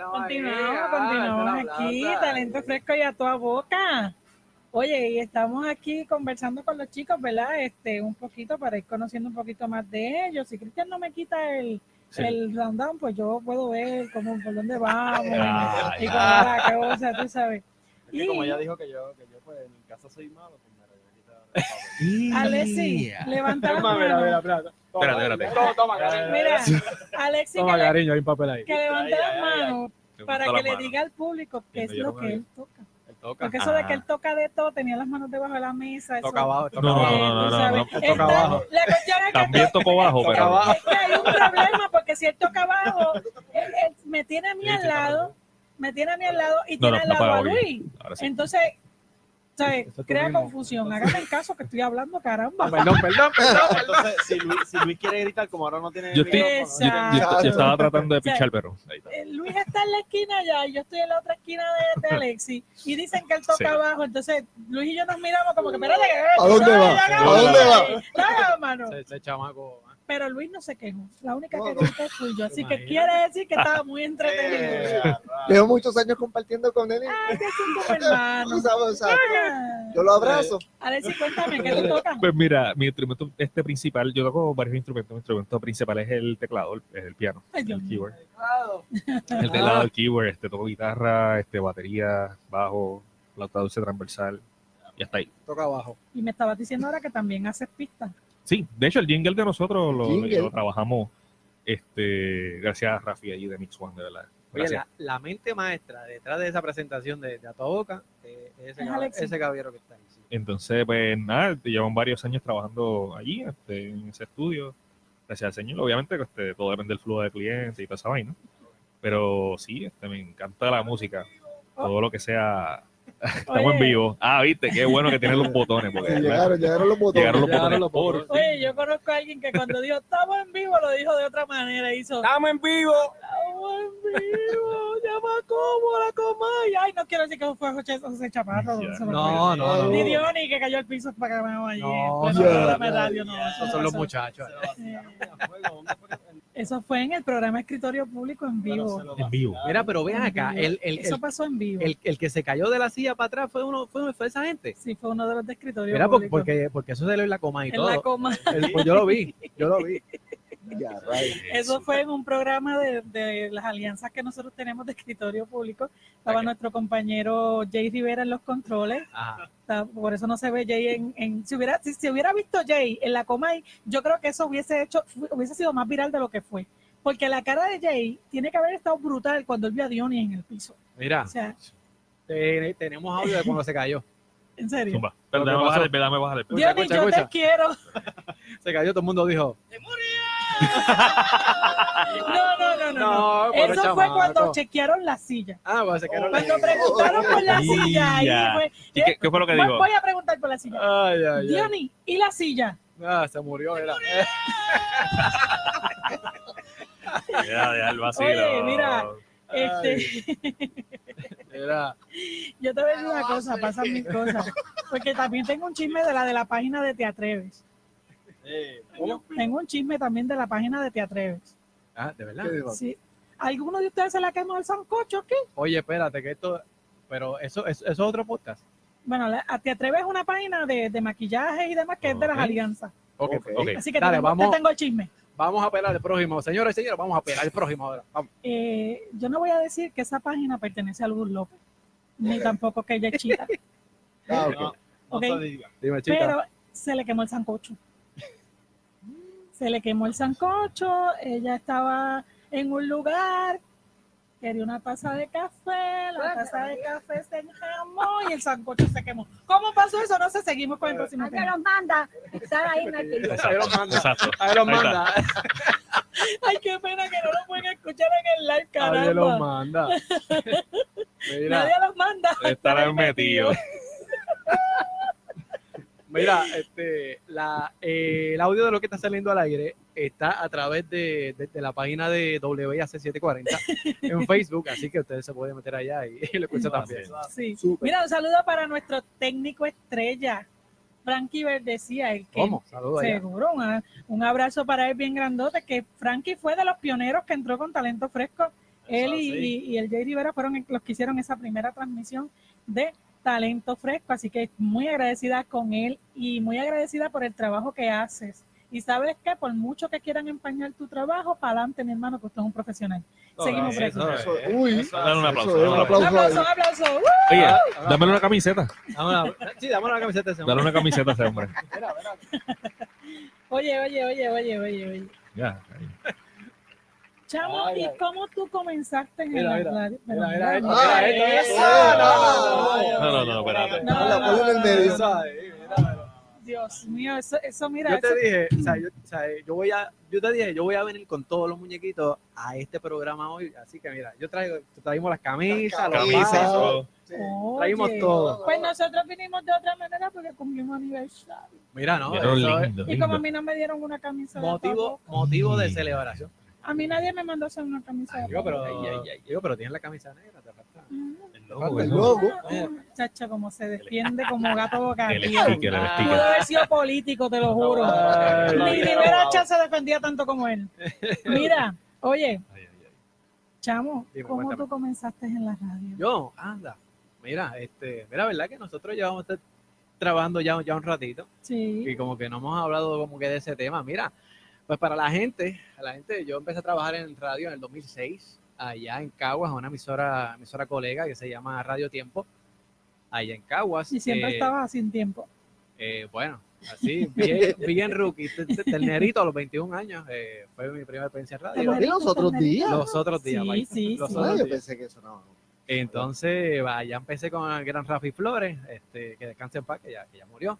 C: Continuamos, continuamos aquí, talento fresco y a toda boca. Oye, y estamos aquí conversando con los chicos, ¿verdad? Este, un poquito para ir conociendo un poquito más de ellos. Si Cristian no me quita el,
E: Sí.
C: el rundown, pues yo puedo ver cómo, por dónde vamos
E: Ah,
C: y cómo va la cosa, tú sabes.
B: Es que como
C: Y-
B: ella dijo que yo, que yo pues en mi casa soy malo, pues me regalé quitar el
C: Alexi, levanta
B: mira, espérate. Toma,
E: Espérate, espérate.
B: Toma, toma, cariño.
C: Mira, Alexi,
D: Toma,
C: que,
D: cariño, hay un papel ahí.
C: que levante
B: Ay,
C: las
B: ay, ay, ay.
C: manos para que
E: la
C: le
E: mano.
C: diga al público qué es lo que
E: ahí.
C: él toca. Porque eso de que él
E: Ah.
C: toca de todo, tenía las manos debajo de la mesa. eso-
D: Toca abajo, toca
E: No,
D: abajo.
E: no, no,
C: tú
E: no,
C: sabes.
E: no,
D: toca
C: Está-
D: abajo.
C: La cuestión es que
E: También tocó bajo, pero
B: abajo.
C: Es que hay un problema porque si él toca abajo, él- él me tiene a mí
E: Sí,
C: al
E: sí,
C: lado, me tiene a mí al lado y
E: No,
C: tiene
E: no,
C: al
E: no
C: lado a. Luis. Entonces, ¿sabes? Crea confusión. Hágame el caso que estoy hablando, caramba.
D: Perdón, perdón, perdón.
B: Entonces, si Luis, si Luis quiere gritar, como ahora no tiene
E: Yo estoy- Yo, yo-
C: Exacto.
E: yo estaba tratando de
C: O sea,
E: pichar, pero ahí está.
C: Eh, Luis está en la esquina allá y yo estoy en la otra esquina de, de Alexi y dicen que él toca
E: Sí.
C: abajo. Entonces, Luis y yo nos miramos como que, espérate,
F: ¿A dónde va?
C: ¿A
E: ¿A dónde
F: va?
C: Claro, mano.
D: Ese, ese chamaco.
C: Pero Luis no se quejó. La única
F: No,
C: que
F: no.
C: gritó fui yo. Así que quiere decir que estaba muy entretenido.
B: Eh.
F: Llevo muchos años compartiendo con él. y-
C: Ay, que son como hermanos.
F: Tú sabes, o sea,
C: Ah.
F: yo lo abrazo.
C: Alexi, cuéntame, ¿qué te toca?
E: Pues mira, mi instrumento este principal, yo toco varios instrumentos. Mi instrumento principal es el teclado, el, es el piano,
C: Ay,
E: el keyboard. El teclado, el keyboard, este, toco guitarra, este, batería, bajo, flauta dulce transversal y hasta ahí.
D: Toca abajo.
C: Y me estabas diciendo ahora que también haces pistas.
E: Sí, de hecho el jingle de nosotros lo, trabajamos este, gracias a Rafi allí de Mix One, de verdad.
D: Oye, la, la mente maestra detrás de esa presentación de, de A Toda Boca eh, es ese,
C: Es
D: cab- ese caballero que está ahí. sí.
E: Entonces, pues nada, llevan varios años trabajando allí, este, en ese estudio, gracias al señor. Obviamente, que, este, todo depende del flujo de clientes y toda esa vaina. Pero sí, este, me encanta la música, todo lo que sea. Estamos
C: Oye.
E: en vivo. Ah, viste, qué bueno que tienen los botones. Porque,
F: Sí, llegaron, llegaron los botones.
E: Llegaron los
D: Llegaron
E: botones.
C: Oye, yo conozco a alguien que cuando dijo estamos en vivo lo dijo de otra manera. Hizo
D: ¡Estamos en vivo!
C: estamos en vivo, llama como la coma. Y, Ay, no quiero decir que fue José, José Chaparro.
D: No, no, no.
C: Ni
D: no.
C: Diony que cayó al piso para que me allí.
D: No, no,
F: no, no.
C: Eh, Eso fue en el programa Escritorio Público en vivo.
E: En vivo.
D: Mira, pero vean acá, el, el,
C: Eso
D: el,
C: pasó en vivo.
D: el- el que se cayó de la silla para atrás fue uno fue, fue esa gente.
C: Sí, fue uno de los de Escritorio
D: Mira,
C: Público.
D: porque, porque eso se le en la coma y
C: en
D: todo.
C: la coma.
D: El- pues yo lo vi, yo lo vi.
F: Ya.
C: Eso fue en un programa de, de las alianzas que nosotros tenemos de escritorio público. Estaba nuestro compañero Jay Rivera en los controles.
D: Ajá.
C: Por eso no se ve Jay en... en- si, hubiera, si se hubiera visto Jay en la Comay, yo creo que eso hubiese hecho hubiese sido más viral de lo que fue. Porque la cara de Jay tiene que haber estado brutal cuando él vio a Diony en el piso.
D: Mira,
C: O sea,
D: te- tenemos audio de cuando se cayó.
C: en serio.
E: Zumba. Pero dame bajar el dame bajar el
D: Escucha,
C: Diony,
D: escucha,
C: yo te quiero.
D: Se cayó, todo el mundo dijo.
C: No, no, no, no. no.
D: No,
C: Eso fue cuando chequearon la silla.
D: Ah, cuando se cayó.
C: Cuando preguntaron por la silla, ahí fue.
E: ¿Y qué, qué fue lo que
C: Voy-
E: dijo?
C: Voy a preguntar por la silla.
D: Ay, ay, ay.
C: Diony, ¿y la silla?
D: Ah, se murió, era.
E: Ya, ya, el vacilo.
C: Oye, mira, Este,
D: Era.
C: yo te voy a decir una cosa, pasan mis cosas. Porque también tengo un chisme de la de la página de Te Atreves. Tengo un chisme también de la página de Te Atreves.
D: Ah, de verdad.
C: Sí. ¿Alguno de ustedes se la quemó el sancocho aquí?
D: Oye, espérate, que esto. Pero eso, eso, eso es otro podcast.
C: Bueno, la, a Te Atreves es una página de, de maquillaje y demás que es de las alianzas.
D: Ok,
F: Ok.
C: Así que
D: Dale,
C: te, tengo,
D: vamos.
C: te tengo el chisme.
D: Vamos a pelar el próximo. Señores y señores, vamos a pelar el próximo ahora. Vamos.
C: Eh, yo no voy a decir que esa página pertenece a Luz López, ni tampoco que ella es chita,
F: Ah, ok.
B: No.
D: Dime, chica.
C: pero se le quemó el sancocho. Se le quemó el sancocho, ella estaba en un lugar, quería una taza de café, la taza de café se enjamó y el sancocho se quemó. ¿Cómo pasó eso? No sé, seguimos con el próximo tema.
I: los manda estar ahí.
D: Ahí lo manda. Ahí lo
E: Ahí está.
D: manda.
C: Ay, qué pena que no lo pueden escuchar en el live,
D: Nadie lo
C: caramba.
D: manda. Mira,
C: Nadie los manda.
E: Estarán metidos.
D: mira, este, la, eh, el audio de lo que está saliendo al aire está a través de, de- de la página de WIAC740 en Facebook, así que ustedes se pueden meter allá y, y lo escuchan también.
C: Sí. Mira, un saludo para nuestro técnico estrella, Frankie Verdecía, el que
D: ¿Cómo?
C: Seguro, un abrazo para él bien grandote, que Frankie fue de los pioneros que entró con talento fresco. Él y, y- y el Jay Rivera fueron los que hicieron esa primera transmisión de talento fresco, así que muy agradecida con él y muy agradecida por el trabajo que haces. Y sabes que por mucho que quieran empañar tu trabajo, para adelante, mi hermano, que usted es un profesional. Seguimos por aquí.
E: Eso,
F: Eso-
E: eh,
F: uy,
E: eso, dale un aplauso.
F: eso un
E: aplauso.
C: Un
F: aplauso.
C: aplauso.
E: Oye, dame una camiseta.
D: Dame una- sí, dame una camiseta de ese
E: Dale
D: hombre.
E: una camiseta a ese hombre.
C: Oye, oye, oye, oye, oye, oye.
E: Ya. ahí.
C: Chamo,
D: Ay,
C: ¿y
D: ay.
C: cómo tú comenzaste en
D: Mira,
C: la
D: mira,
C: radio?
D: mira,
C: Pero
D: mira,
C: mira,
D: esto,
C: mira,
D: mira, esto,
C: eso.
F: eso, no,
E: No, no, no, espérate.
C: No,
F: La ponlo en el medio.
C: Dios mío, eso, eso mira,
D: Yo
C: eso,
D: te dije, o sea, yo, o sea, yo voy a, yo te dije, yo voy a venir con todos los muñequitos a este programa hoy, así que mira, yo traigo, traímos las camisas, los
E: Camisas,
D: vasos.
C: Oye.
D: traímos todo.
C: Pues nosotros vinimos de otra manera porque cumplimos aniversario.
D: Mira, no, eso
E: lindo,
C: Y como a mí no me dieron una camisa de
D: motivo, de
E: Sí.
D: celebración.
C: a mí nadie me mandó hacer una camisa de
D: Digo,
C: papo.
D: pero, digo, pero tienes la camisa negra.
E: El logo,
F: El
E: el
F: logo.
E: logo.
C: Chacha, como se defiende como gato
E: el
C: Pudo haber sido político, te lo juro. Ni Rivera Chat se defendía tanto como él. Mira, oye, chamo,
D: Dime,
C: ¿cómo tú comenzaste en la radio?
D: Yo, anda, mira, este, mira, verdad que nosotros llevamos este- trabajando ya, ya un ratito
C: Sí.
D: y como que no hemos hablado como que de ese tema. Mira, pues para la gente, a la gente, yo empecé a trabajar en radio en el 2006, allá en Caguas, a una emisora, emisora colega que se llama Radio Tiempo, allá en Caguas.
C: Y siempre
D: Eh,
C: estabas sin tiempo.
D: eh, bueno, así, bien, bien rookie, te- te- ternerito a los 21 años, eh, fue mi primera experiencia en radio.
F: ¿Y los otros días?
D: Los otros días,
C: Sí, sí,
D: Los
C: sí.
D: otros
F: yo
D: días.
F: pensé que eso no.
D: Entonces, allá empecé con el gran Rafi Flores, este, que descanse en paz, que ya, que ya murió.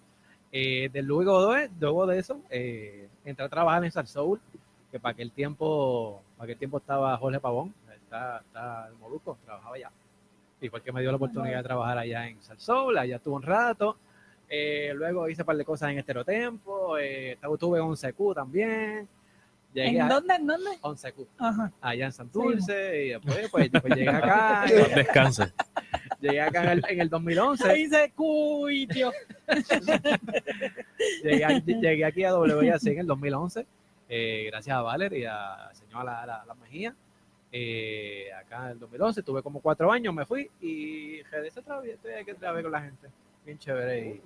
D: Eh, de luego, de, luego de eso, eh, entré a trabajar en Sal Soul, que para aquel tiempo, para aquel tiempo estaba Jorge Pavón, está, está el Moluco, trabajaba allá. Y fue el que me dio la oportunidad de trabajar allá en Sal Soul, allá estuve un rato. Eh, luego hice un par de cosas en Estereotempo, eh, estuve en 11Q también. Llegué
C: ¿En
D: a
C: dónde? ¿En dónde?
D: 11Q,
C: Ajá.
D: allá en Santurce, y después pues, pues llegué acá,
E: Descanse.
D: llegué acá en el, en el 2011.
C: Ahí dice, cuy, tío.
D: llegué, llegué aquí a WIAC en el 2011, eh, gracias a Valer y a señor la, la, la Mejía. Eh, acá en el 2011 tuve como cuatro años, me fui y regresé otra vez, estoy aquí otra vez con la gente. Bien chévere. Y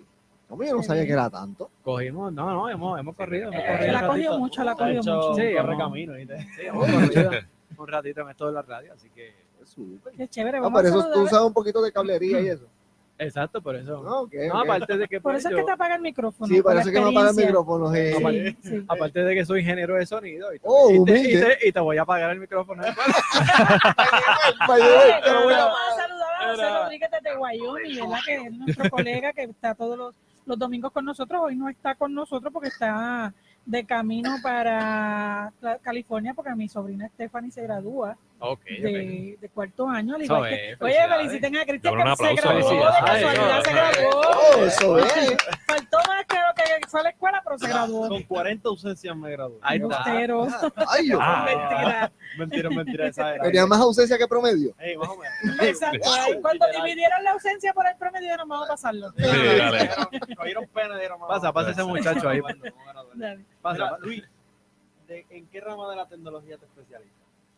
F: Como yo no sabía que era tanto.
D: cogimos, no, no, hemos, hemos corrido. Hemos corrido
C: La
D: un
C: cogió mucho, la cogió mucho.
D: Sí, hemos-
B: camino, ¿viste?
D: sí, hemos corrido un ratito en esto de la radio, así que.
F: Súper.
C: Qué chévere.
F: Ah,
C: Vamos
F: por
C: a
F: eso tú sabes un poquito de cablería y eso.
D: Exacto, por eso.
F: No, ok,
D: No,
F: ok.
D: aparte de que.
C: Por
D: pues,
C: eso es que
D: yo-
C: te apaga el micrófono.
F: Sí,
C: por la
F: parece que no apaga el micrófono. eh.
C: Sí, sí.
D: Aparte de que soy ingeniero de sonido y te,
F: Oh,
D: y te- y te- y te voy a apagar el micrófono.
C: José Rodríguez desde Wyoming, ¿verdad? Que es nuestro colega que está todos los, los domingos con nosotros. Hoy no está con nosotros porque está de camino para California porque mi sobrina Stephanie se gradúa
D: Ok,
C: de, de cuarto año. Al igual
D: es,
C: que, oye, feliciten a Cristian que se
E: aplauso,
C: graduó, de casualidad se
D: Eso,
C: graduó.
F: Oh, eso es.
C: Faltó más que lo que fue a la escuela, pero se graduó.
B: Con 40 ausencias me gradué.
F: Ay.
E: Ah.
C: Mentira.
B: Mentira, mentira, esa era.
F: Tenía más ausencia que promedio.
B: Ey, más o menos.
C: Exacto. Cuando dividieron la ausencia por el promedio, dijeron, vamos a pasarlo.
E: Sí, dale.
B: Cogieron pena dijeron,
D: Pasa, pasa ese muchacho ahí.
C: Dale.
D: Pasa,
B: Mira,
D: pasa.
B: Luis, ¿de- ¿en qué rama de la tecnología te especializas?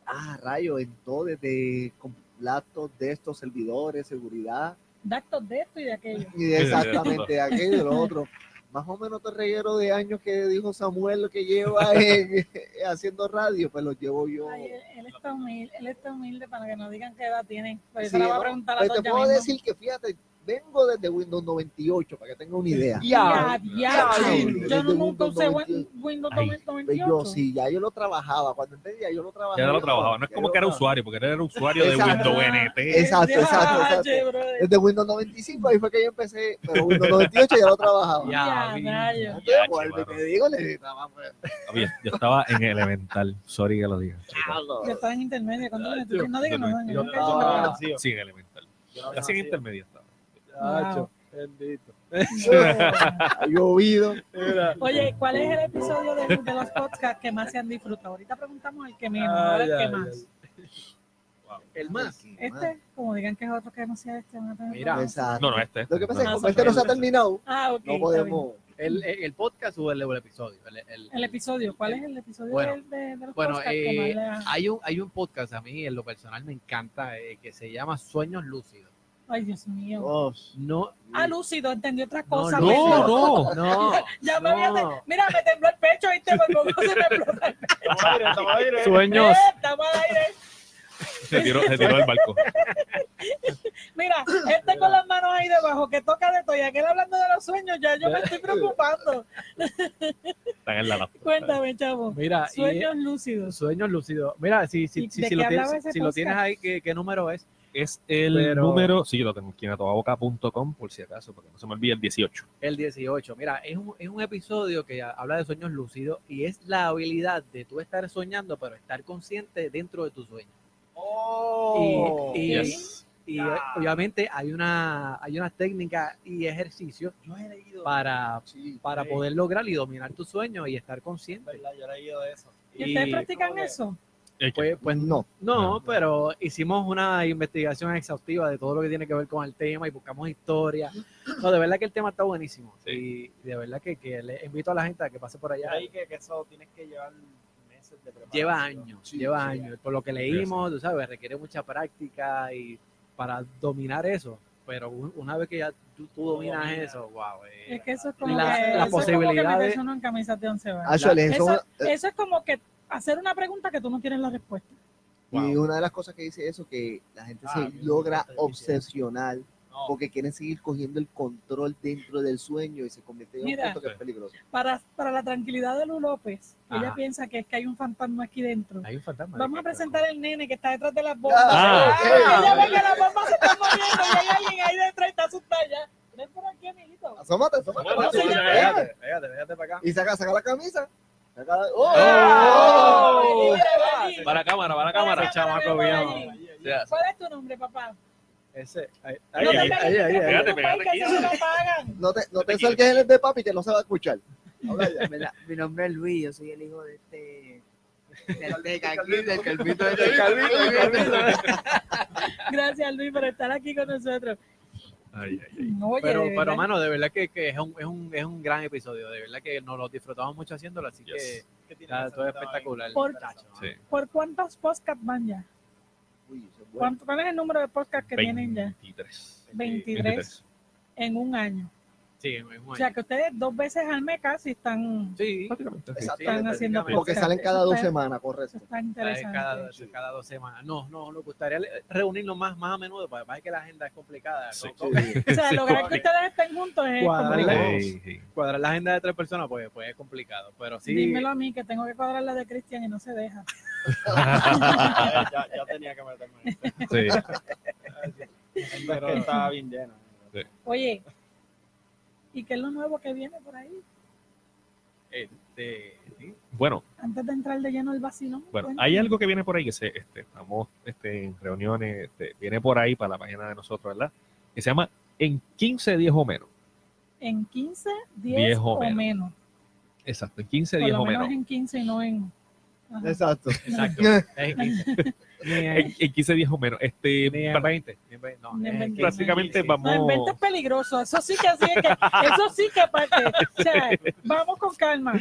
F: Ah, rayo, en todo, desde laptops, de estos servidores, seguridad,
C: Datos de esto y de aquello.
F: y de exactamente de aquello y de lo otro. Más o menos todo el reguero de años que dijo Samuel lo que lleva en- haciendo radio, pues lo llevo yo.
C: Ay, él, él está humilde, él está humilde para que nos digan qué edad tienen. Pues
F: Sí,
C: se la voy a preguntar a
F: Pues te puedo
C: mismo.
F: decir que fíjate, vengo desde Windows 98, para que tenga una idea.
C: Ya, ya,
F: Sí,
C: Yo no nunca
F: Windows
C: usé
F: 98.
C: Win- Windows
E: Ay,
C: 98.
F: Pues yo sí, ya yo lo trabajaba. Cuando entré ya yo lo trabajaba.
E: Ya no lo trabajaba. No es como que era usuario, porque era usuario de. Windows NT.
F: Exacto, exacto, exacto. Desde Windows 95 ahí fue que yo empecé, pero Windows 98 ya lo trabajaba.
D: Ya,
C: Ya,
F: te digo,
E: Yo estaba en elemental. Sorry que lo diga.
C: Yo estaba en intermedia. No digas no.
E: Sí, en elemental. Casi en intermedio estaba.
B: Chacho, bendito.
F: llovido.
C: Oye, ¿cuál es el episodio de, de los podcasts que más se han disfrutado? Ahorita preguntamos el que menos, ahora el que más.
D: El más.
C: Este, como digan que es otro que no sea este.
D: Mira.
F: Exacto.
E: No, no, este.
F: Lo que pasa es que
C: No,
F: como este no se ha terminado,
C: Ah, ok.
F: no podemos.
D: El, el, el podcast o el, episodio. El- el-
C: bien. El episodio, ¿cuál es el episodio
D: Bueno,
C: del- de, de los
D: Bueno,
C: podcasts que
D: eh, hay, un, hay un podcast a mí, en lo personal me encanta, eh, que se llama Sueños Lúcidos.
C: Ay, Dios mío.
D: No,
C: Ah, lúcido, entendí otra cosa.
D: no, no, no.
C: Ya me había
D: no.
C: Mira, me tembló el pecho y te por poco se me explota el pecho.
D: Sueños.
C: Eh, estamos al aire.
E: Se tiró, se tiró del barco.
C: Mira, este con las manos ahí debajo, que toca de todo, y aquel hablando de los sueños, ya yo me estoy preocupando.
E: Están en la laptop.
C: Cuéntame, chavo.
D: Mira, y-
C: Sueños lúcidos.
D: Sueños lúcidos. Mira, si,
C: ¿Y
D: si, si, si lo, tienes, si lo tienes ahí, ¿qué, qué número es?
E: Es el
D: Pero-
E: número, sí, lo tengo aquí en atobaboca.com, por si acaso, porque no se me olvide el 18.
D: El 18. Mira, es un, es un episodio que habla de sueños lúcidos y es la habilidad de tú estar soñando, pero estar consciente dentro de tu sueño.
F: Oh.
D: y, y-
E: Yes.
D: y, obviamente hay una hay unas técnicas y ejercicios para, para poder lograr y dominar tu sueño y estar consciente.
C: ¿Y ustedes practican eso?
D: Pues, pues
F: no.
D: no,
E: No.
D: pero hicimos una investigación exhaustiva de todo lo que tiene que ver con el tema y buscamos historia. No, de verdad que el tema está buenísimo. Y de verdad que, que le invito a la gente a que pase por allá.
B: que, que eso tienes que llevar meses de preparación.
D: Lleva años, lleva años. Por lo que leímos, tú sabes, requiere mucha práctica y para dominar eso. Pero un- una vez que ya tú, tú dominas eso, wow. eh,
C: Es que eso es como
D: La-
C: que,
D: la
C: eso es como que
D: posibilidad de-
C: meterse uno en camisas de once varas.
F: Eso,
C: eso es como que hacer una pregunta que tú no tienes la respuesta.
F: Y una de las cosas que dice eso, que la gente
B: Ah,
F: se logra obsesionar
B: No,
F: porque quieren seguir cogiendo el control dentro del sueño y se convierte en un punto que es peligroso.
C: Para, para la tranquilidad de Lu López, ella piensa que es que hay un fantasma aquí dentro.
D: hay un fantasma.
C: Vamos a presentar el nene que está detrás de las bombas.
E: Ah.
C: Ah, ella ve que las bombas se están moviendo y hay alguien ahí detrás y está asustada ya. Ven por aquí, amiguito.
F: Asómate, asómate.
D: Fíjate, fíjate para acá.
F: Y saca, saca la camisa. ¡Oh!
C: ¡Oh!
E: Para la cámara, para la
C: Para
E: cámara.
D: chamaco bien.
C: ¿Cuál es tu nombre, papá?
D: Ese, ahí,
C: No
D: ahí,
C: te
D: ahí,
E: Pégate, pégate aquí.
F: No te, no te salgas en el de papi que no se va a escuchar.
J: Mi nombre es Luis, yo soy el hijo de este. Del de Caquín, del calvito de este calvito.
C: Gracias, Luis, por estar aquí con nosotros.
E: Ay, ay, ay.
C: Oye,
D: Pero,
C: de
D: pero mano, de verdad que, que es, un, es, un, es un gran episodio. De verdad que nos lo disfrutamos mucho haciéndolo, así
E: Yes.
D: que todo espectacular.
C: Por-.
E: Sí.
C: ¿por cuántos podcasts van ya?
F: Uy, es bueno.
C: ¿Cuánto, ¿Cuál es el número de podcasts que tienen ya?
E: 23.
C: 23
E: 23.
C: en un año.
D: Sí, es
C: O sea que ustedes dos veces al mes casi están,
D: Sí,
E: Prácticamente,
C: están haciendo.
F: Porque salen cada dos semanas,
C: eso
F: correcto.
C: está
D: Cada,
C: interesante.
D: cada, cada dos semanas. No, no, nos gustaría reunirnos más, más a menudo, para que la agenda es complicada.
C: O sea, lograr que ustedes estén juntos es complicado.
D: Cuadrar la agenda de tres personas, pues, pues es complicado. Pero sí,
C: Dímelo a mí que tengo que cuadrar la de Cristian y no se deja.
B: ya, ya, tenía que meterme.
E: Sí.
B: Es que estaba bien lleno.
C: Oye, ¿y qué es lo nuevo que viene por ahí?
D: este.
E: Bueno,
C: Antes de entrar de lleno el vacilón.
E: bueno,
C: cuéntame.
E: hay algo que viene por ahí que se, este, estamos este, en reuniones, este, viene por ahí para la página de nosotros, ¿verdad? Que se llama En 15 días o menos.
C: En 15, 10
E: 10 o
C: o
E: menos.
C: menos.
E: Exacto, en 15
C: Por
E: días
C: lo
E: o
C: menos
E: menos.
C: en 15 y no en... Ajá.
F: Exacto.
D: Exacto. Es 15. Ni en,
E: En, en 15 días o menos. Este,
D: ni en
E: para-
D: 20. Ni en 20, no,
C: Ni en
D: es
C: 20.
D: 15.
E: prácticamente
D: Sí,
C: No, en
E: vamos...
C: 20 es peligroso. Eso sí que así es que... Eso sí que aparte... O sea, vamos con calma.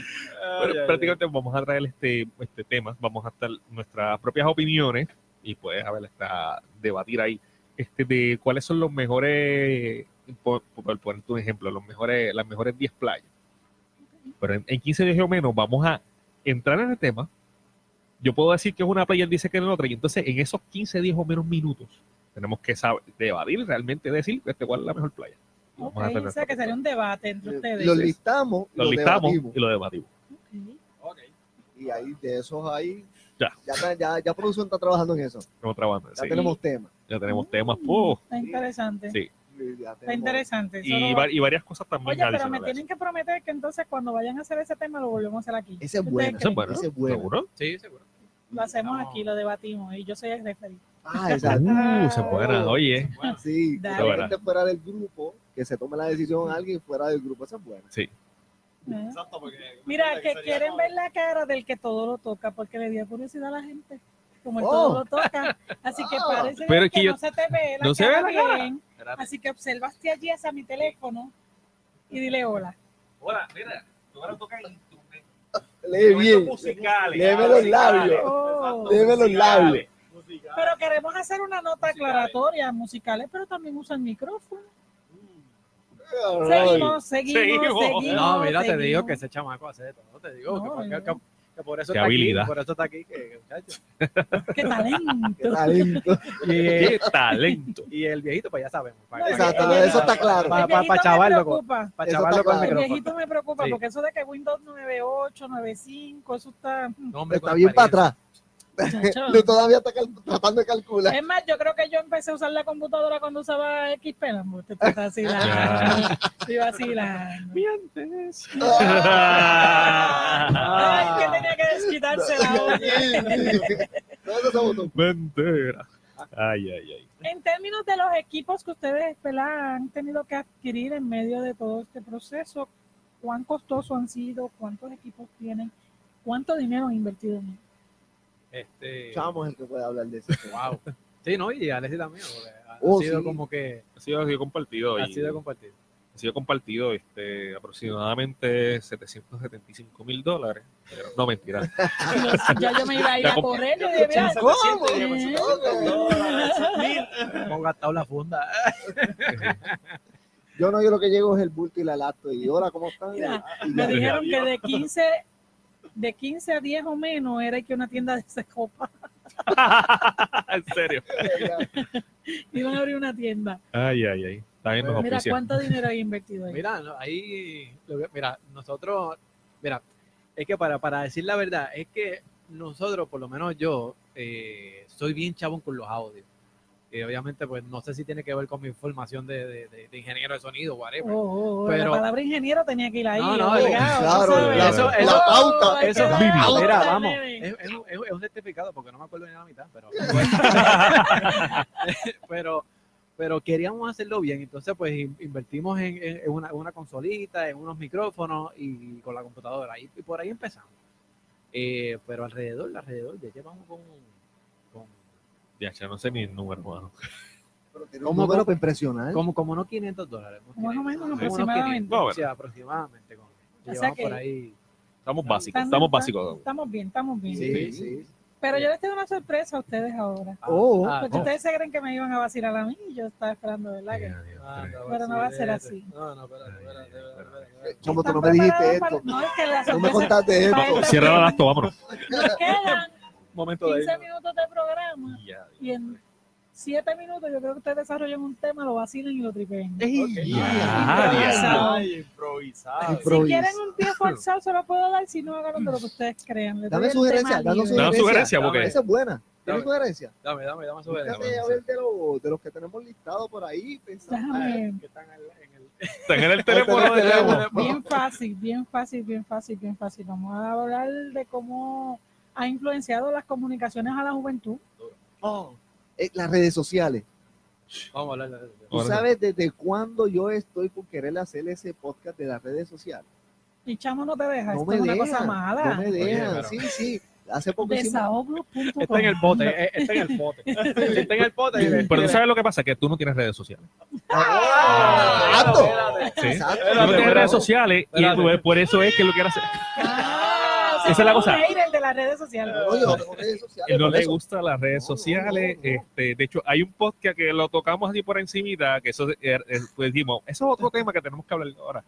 E: Pero prácticamente vamos a traer este, este tema, vamos a estar nuestras propias opiniones y puedes a ver, está, debatir ahí este, de cuáles son los mejores, por, por ponerte un ejemplo, los mejores, las mejores 10 playas. Pero en, en 15 días o menos vamos a entrar en el tema. Yo puedo decir que es una playa, él dice que es la otra, y entonces en esos 15 días o menos minutos tenemos que saber, debatir realmente, decir este, cuál es la mejor playa. Y vamos
C: Ok,
E: a tener
C: o sea que sería un debate entre ustedes.
F: Lo listamos,
E: lo
F: lo
E: listamos
F: debatimos.
E: y lo debatimos.
F: Y ahí de esos ahí.
E: Ya.
F: Ya, ya, ya producción está trabajando en eso.
E: Estamos trabajando.
F: Ya
E: sí.
F: tenemos temas.
E: Ya tenemos temas. ¡puf!
C: Está interesante.
E: Sí.
C: Está interesante.
E: y,
C: Solo-
E: va- y varias cosas también
C: Oye, pero me tienen que prometer que entonces cuando vayan a hacer ese tema lo volvemos a hacer aquí.
F: Ese es
C: ¿Ustedes
F: bueno.
E: Eso es bueno.
F: Ese es bueno.
E: ¿Seguro?
D: Sí, seguro.
C: Lo hacemos
D: No.
C: aquí, lo debatimos y yo soy el referee.
F: Ah, exacto.
E: Uh, se buena. Oye,
F: Sí, gente fuera del grupo, que se tome la decisión alguien fuera del grupo. Eso es bueno.
E: sí.
C: ¿Eh?
B: Exacto, porque.
C: Mira, que quieren ver la cara del que todo lo toca porque le dio curiosidad a la gente. Como él
F: Oh.
C: todo lo toca. Así que
F: Ah.
C: parece
E: Pero
C: que,
E: es que yo-
C: no se te ve la
E: no se
C: cara
E: ve la cara.
C: bien. Así que observaste allí hacia mi teléfono y dile hola.
E: Hola, mira, tú ahora tocas
F: Lee bien.
E: musicales.
F: Léeme los labios.
C: Oh.
F: Léeme los labios.
C: Pero queremos hacer una nota aclaratoria musicales, pero también usa el micrófono. Seguimos, seguimos,
E: Seguimos.
C: seguimos.
D: No, mira, te digo que ese chamaco hace todo. Te digo que,
C: No,
D: que-
C: no.
D: Que- por eso
E: Qué
D: está
E: habilidad.
D: aquí. Por eso está aquí. Que, muchacho.
C: Qué talento.
F: Qué talento.
D: Y, eh,
E: ¡Qué talento!
D: y el viejito, pues ya sabemos. Para,
F: Exacto,
C: el viejito-
F: eso está claro.
D: Para,
C: El viejito me
D: chavarlo con,
C: preocupa.
D: para chavarlo con el
F: claro.
C: El
D: micrófono.
C: viejito me preocupa
D: Sí.
C: porque eso de que Windows 98, 95, eso está.
D: No, hombre,
F: Está bien para atrás. Tú todavía estás cal- tratando de calcular.
C: Es más, yo creo que yo empecé a usar la computadora cuando usaba XP. No, te estoy vacilando. Estoy vacilando. Ay, que tenía que desquitarse la
F: botones.
E: Mentira. Ay, ay, ay.
C: En términos de los equipos que ustedes ¿verdad? han tenido que adquirir en medio de todo este proceso, ¿cuán costoso han sido? ¿Cuántos equipos tienen? ¿Cuánto dinero han invertido en ellos?
D: Este,
F: Chamo es el que puede hablar de eso.
D: wow. Sí, no, y Alexis también. ha,
F: Oh,
D: ha sido
F: sí.
D: como que
E: Ha sido, ha sido compartido.
D: ha
E: y-
D: sido compartido.
E: ha sido compartido este, aproximadamente 775 mil dólares. Pero, no, mentira.
C: Ya yo me iba a ir
E: Ya
C: a correr.
F: ¿Cómo?
D: Hemos gastado la funda.
F: Yo no, yo lo que llego es el bulto y la lacto. Y ahora, ¿cómo están?
C: Mira,
F: Y
C: me dijeron que de 15, de 15 a 10 o menos era que una tienda de esa copa
E: en serio.
C: iban a abrir una tienda.
E: Ay, ay, ay. Bien, nos
C: Mira cuánto dinero hay invertido ahí.
D: Mira, no, ahí, lo que- mira, nosotros, mira, es que para, para decir la verdad, es que nosotros, por lo menos yo, eh, soy bien chabón con los audios. Y obviamente, pues no sé si tiene que ver con mi formación de, de- de- de ingeniero de sonido, whatever.
C: Oh, oh, oh,
D: Pero-
C: la palabra ingeniero tenía que ir ahí.
D: No, no,
C: obligado,
F: claro, la-
D: Eso-
F: la
D: eso-
F: pauta.
D: Eso es bíblico. Mira,
C: pauta,
D: vamos. Es, es un, es certificado porque no me acuerdo ni la mitad, pero. pero, pero queríamos hacerlo bien. Entonces, pues in- invertimos en, en- en una, una consolita, en unos micrófonos y con la computadora. Y, y por ahí empezamos. Eh, pero alrededor, alrededor, ya llevamos con. con
E: Ya, ya no sé ni el número, mano.
D: ¿Cómo,
F: un número
D: cómo?
F: para impresionar.
D: como, como unos 500 dólares. unos
C: Más o
D: 500,
C: menos,
D: unos
C: aproximadamente.
D: 500, sí, aproximadamente. Con,
C: O sea que-
D: por ahí.
E: Estamos básicos, estamos básicos.
C: Estamos bien, estamos bien.
F: Sí, sí.
C: Pero yo les tengo una sorpresa a ustedes ahora.
F: Oh,
D: Ah,
C: Porque
D: no.
C: ustedes se creen que me iban a vacilar a mí y yo estaba esperando, ¿verdad? Que-
D: Ah,
C: Pero no va a ser así.
D: No, no, espérate, espérate, espérate.
F: Chamo, tú
C: ¿Están
F: no me dijiste esto.
C: para- No, es que la
F: No me
C: sorpresa...
F: contaste esto.
E: Cierra la lacto, vámonos.
C: Nos quedan
D: Momento de
C: 15 minutos de programa y en 7 minutos yo creo que ustedes desarrollan un tema, lo vacilen y lo tripeen.
E: Ya,
D: Ay, improvisado.
C: Si quieren un pie forzado se lo puedo dar, si no de lo que ustedes crean. Les
F: Dame sugerencia.
E: Dame sugerencia, porque-
F: Esa es buena. ¿Tienes
D: Dame.
F: sugerencia?
D: Dame, dame, dame su verga.
F: Fíjate, a ver de, los, de los que tenemos listados por ahí. pensando.
C: Déjame,
D: Que están en el- en el-
E: Están en el teléfono.
F: Está en el teléfono.
C: bien fácil, bien fácil, bien fácil, bien fácil. Vamos a hablar de cómo ha influenciado las comunicaciones a la juventud.
F: Oh, eh, las redes sociales.
D: Vamos a hablar de eso.
F: ¿Tú
E: Ahora sí.
F: sabes desde cuándo yo estoy por querer hacer ese podcast de las redes sociales?
C: Y chamo no te deja,
F: No
C: esto
F: me
C: es una
F: dejan.
C: cosa mala.
F: No me dejan.
D: pero-
F: Sí, sí. Hace poco hicimos-
C: Desahogo.com.
D: Está en el bote, eh, está en el bote. Está en el bote.
E: Pero tú sabes lo que pasa, que tú no tienes redes sociales.
F: ¡Ah! Exacto.
E: ¿sí?
F: Exacto.
E: Tú no tienes redes sociales y pues, por eso es que lo quiere hacer. Esa es la cosa.
C: hater de las redes sociales.
F: No.
E: Él le gustan las redes sociales. Este, de hecho, hay un podcast que lo tocamos así por encimita, que eso eh, eh, pues dijimos, eso es otro tema que tenemos que hablar ahora.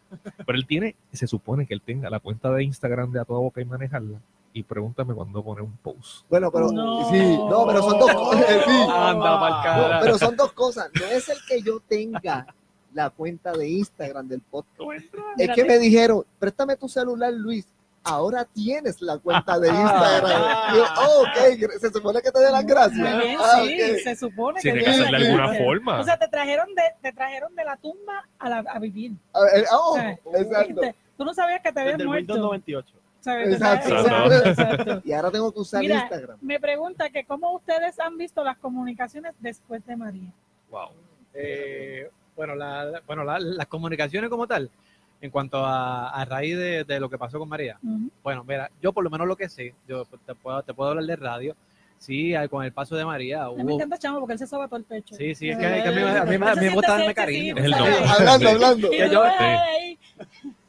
E: Pero él tiene, se supone que él tenga la cuenta de Instagram de a toda boca y manejarla. Y pregúntame cuándo pone un post.
F: Bueno, pero
C: No.
F: sí, no, pero son dos cosas. sí.
D: Anda,
F: No, pero son dos cosas. No es el que yo tenga la cuenta de Instagram del podcast. Es que me dijeron, préstame tu celular, Luis. Ahora tienes la cuenta de Instagram. Y yo, oh, ok, se supone que te dé las gracias.
C: Muy bien,
F: Ah,
C: sí,
F: ok.
C: se supone
E: Tiene
C: que
E: que
C: debe
E: hacerle alguna forma.
C: O sea, te trajeron de, te trajeron de la tumba a, la, a vivir.
F: A ver, oh,
C: O sea,
F: exacto.
C: te- tú no sabías que te habías
B: Desde el Windows
C: muerto.
B: 98.
C: ¿sabes?
F: Exacto,
C: Exacto,
E: exacto.
F: Y ahora tengo que usar
C: Mira,
F: Instagram.
C: Me pregunta que cómo ustedes han visto las comunicaciones después de María.
D: Wow. Eh, bueno, la- bueno la- las comunicaciones como tal, en cuanto a, a raíz de, de lo que pasó con María. Bueno, mira, yo por lo menos lo que sé, yo te puedo, te puedo hablar de radio, Sí, con el paso de María
C: A mí me
D: hubo...
C: encanta Chamo porque él se soba todo el pecho.
D: Sí, sí, es que, es que a mí, a mí, me- a mí me gusta darme cariño.
E: Es el
C: nombre.
E: nombre.
F: Hablando, hablando.
D: Que yo-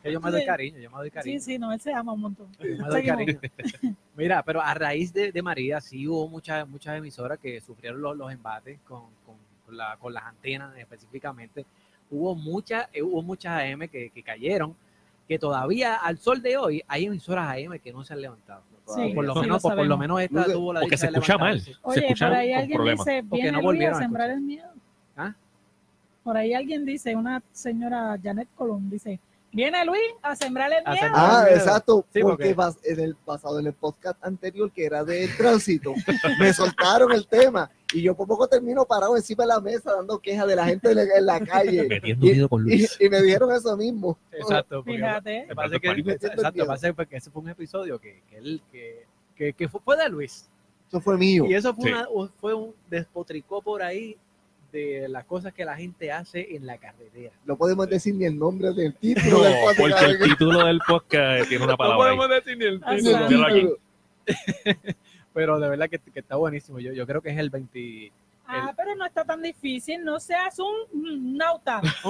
D: Que yo me doy cariño, yo me doy cariño.
C: Sí, sí, no, él se ama un montón.
D: Yo me doy cariño. Mira, pero a raíz de, de María sí hubo muchas muchas emisoras que sufrieron los, los embates con, con, con la- con las antenas específicamente. Hubo muchas eh, hubo muchas AM que, que cayeron, que todavía al sol de hoy hay emisoras AM que no se han levantado.
C: Sí,
D: por lo
C: sí,
D: menos,
C: lo
D: por, por lo menos esta
F: Porque-
D: tuvo la
E: porque se
D: de
E: escucha mal.
C: Oye,
E: se escucha
C: por ahí alguien
E: problemas.
C: dice, viene
D: no
C: Luis a
D: volvieron a
C: sembrar el miedo.
D: ¿Ah?
C: Por ahí alguien dice, una señora Janet Colón dice, viene Luis a sembrar el miedo.
F: Ah, exacto.
D: Sí,
F: porque
D: porque-
F: en el pasado, en el podcast anterior, que era del tránsito, me soltaron el tema y yo por poco termino parado encima de la mesa dando quejas de la gente en la, en la calle.
E: Metiendo
F: Y-
E: miedo con
F: Y,
E: Luis.
F: y me dijeron eso mismo.
D: Exacto, porque
C: Fíjate.
D: me parece que, exacto,
F: miedo.
D: parece que ese fue un episodio que, que, él- que, que, que fue, fue de Luis.
F: Eso fue mío.
D: Y eso fue,
E: Sí.
D: una- un- fue un despotricó por ahí de las cosas que la gente hace en la carretera.
F: No podemos decir ni el nombre del título
E: No,
F: del podcast.
E: porque el título del podcast tiene una palabra ahí.
D: decir ni el
E: aquí.
D: Pero de verdad que, que está buenísimo. Yo, yo creo que es el 20.
C: Ah, pero no está tan difícil, no seas un nauta.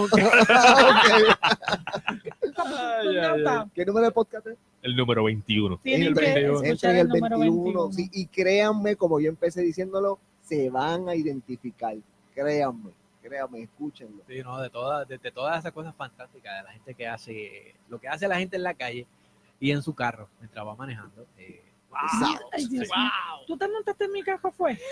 C: Un nauta.
F: ¿Qué número de podcast es?
E: El número 21.
C: Tienen
D: el
C: que
D: 21.
C: escuchar
F: Entra en
C: el
F: el
C: número
F: 21.
C: 21.
F: sí, y créanme, como yo empecé diciéndolo, se van a identificar. Créanme, créanme, escúchenlo.
D: Sí, no, de todas, de, de todas esas cosas fantásticas de la gente que hace, lo que hace la gente en la calle y en su carro mientras va manejando. eh,
F: Exacto.
C: Ay, Dios mío. ¿Tú te montaste en mi carro, fue?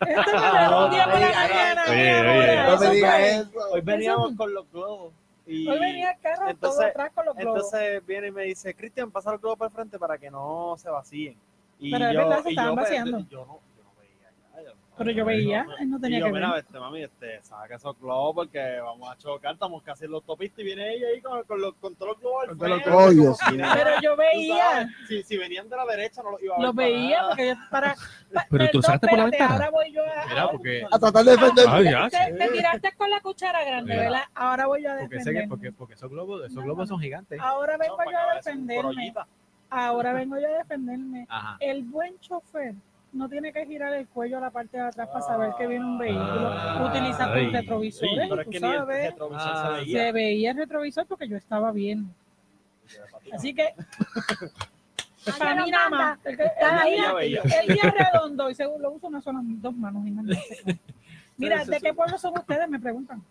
C: Este me un día por la mañana.
F: No me digas eso.
B: Hoy veníamos con los globos. Y
C: Hoy venía el carro todo
B: entonces-
C: atrás con los globos.
B: entonces viene y me dice, Cristian, pasa los globos para el frente para que no se vacíen. Y
C: Pero es
B: yo,
C: verdad, se
B: y
C: estaban
B: yo, pues,
C: vaciando.
B: Yo yo no veía ya, yo no-
C: Pero yo veía, él no
B: Y
C: tenía
B: yo,
C: que ver.
B: mira, este, mami, este, saca esos globos porque vamos a chocar, estamos casi en la autopista y viene ella ahí con, con, los, con todos los globos
F: Oh, Dios.
C: Pero yo veía,
B: Si, si venían de la derecha no los iba a ver
C: los veía
B: nada.
C: porque yo para. pa-
E: Pero tú saltaste por la
C: espérate,
E: ventana.
C: Ahora voy yo a.
D: Mira, porque,
F: A tratar de defender.
E: Ah, ya.
C: te, te tiraste con la cuchara grande,
E: Mira.
C: ¿verdad? Ahora voy yo a
D: porque,
C: defenderme.
D: porque, porque esos globos, esos
C: No,
D: globos
C: no.
D: son gigantes.
C: Ahora vengo yo a defenderme. Ahora vengo yo a defenderme.
D: Ajá.
C: El buen chofer no tiene que girar el cuello a la parte de atrás para saber que viene un vehículo.
D: Ah,
C: Utiliza
E: ay.
C: tus retrovisores,
B: Pero es
C: tú
B: que ni el
C: sabes.
B: retrovisor
D: Ah,
B: se veía.
C: Se veía el retrovisor porque yo estaba viendo. Así que, para mí nada más, el, día,
B: veía.
C: el día redondo y según lo uso una sola, dos manos y más nada. Mira, ¿de qué pueblo son ustedes? Me preguntan.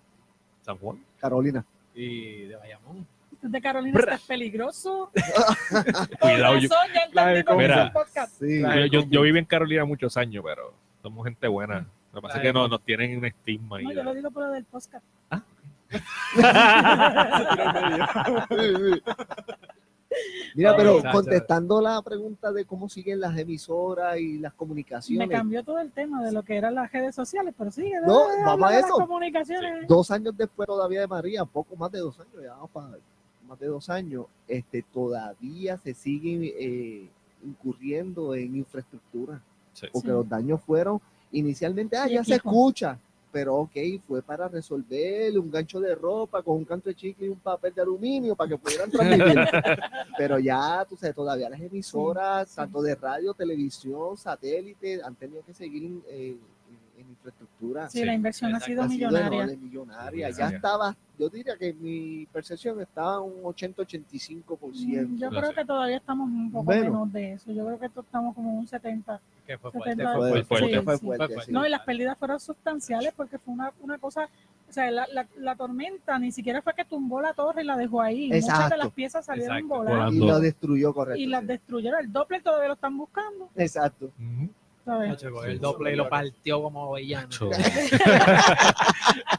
E: San Juan.
F: Carolina.
D: Y de Bayamón.
C: De Carolina estás peligroso.
E: Cuidado, yo-
C: es
E: Mira.
C: el podcast.
F: Sí.
E: Yo, yo, yo viví en Carolina muchos años, pero somos gente buena. Lo que pasa es que no, nos tienen un estigma.
C: No,
E: y
C: yo lo digo por lo del podcast.
F: Mira, pero
D: Exacto.
F: contestando la pregunta de cómo siguen las emisoras y las
C: Me
F: comunicaciones,
C: cambió todo el tema de lo que eran las redes sociales, pero sigue.
F: No, vamos a eso.
C: comunicaciones.
F: dos años después todavía de María, poco más de dos años, ya vamos para más de dos años, este, todavía se siguen eh, incurriendo en infraestructura,
E: Sí.
F: porque
C: Sí.
F: los daños fueron inicialmente, ah, ya se escucha, pero ok, fue para resolver un gancho de ropa con un canto de chicle y un papel de aluminio para que pudieran transmitir. pero ya, tú sabes, todavía las emisoras,
C: Sí.
F: tanto de radio, televisión, satélite, han tenido que seguir en infraestructura.
C: Sí,
E: Sí,
C: la inversión ha
D: exacto.
C: sido
F: Ha sido
C: millonaria.
F: enorme, millonaria. Ya estaba, yo diría que mi percepción estaba un 80-85%.
C: Mm, Yo creo que todavía estamos un poco
F: Bueno.
C: menos de eso. Yo creo que esto estamos como un 70.
D: Que fue
C: 70
D: fuerte.
F: Fue
E: Fue fuerte.
F: fuerte, fue
C: Sí,
F: fuerte,
D: sí.
F: sí.
C: No, y las pérdidas fueron sustanciales porque fue una, una cosa, o sea, la, la, la tormenta ni siquiera fue que tumbó la torre y la dejó ahí. Muchas de
F: Exacto.
C: las piezas salieron
D: Exacto.
C: volando
F: Y lo destruyó correcto.
C: y las destruyeron. El Doppler todavía lo están buscando.
F: Exacto.
D: El doble y lo partió como villano.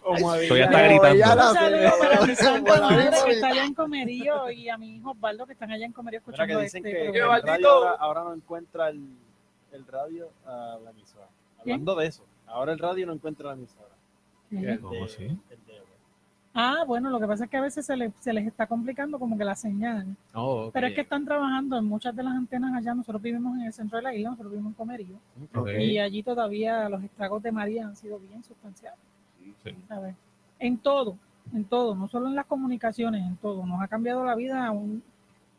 B: Como
E: Estoy hasta
F: No,
E: gritando.
C: Un saludo para mi que está allá en Comerío y a mi hijo Osvaldo que están allá en Comerío escuchando
B: que dicen
C: este
B: que, que el radio ahora, ahora no encuentra el, el radio a la emisora. Hablando de eso, ahora el radio no encuentra la emisora.
C: Sí.
B: El
E: ¿Cómo
B: de-
E: así?
B: el de-
C: Ah, bueno, lo que pasa es que a veces se, le- se les está complicando como que la señal.
D: Oh.
C: Pero es que están trabajando en muchas de las antenas allá. Nosotros vivimos en el centro de la isla, nosotros vivimos en Comerío.
E: Ok.
C: Y allí todavía los estragos de María han sido bien sustanciales.
E: Sí.
C: ¿sabes? En todo, en todo, no solo en las comunicaciones, en todo. Nos ha cambiado la vida a un,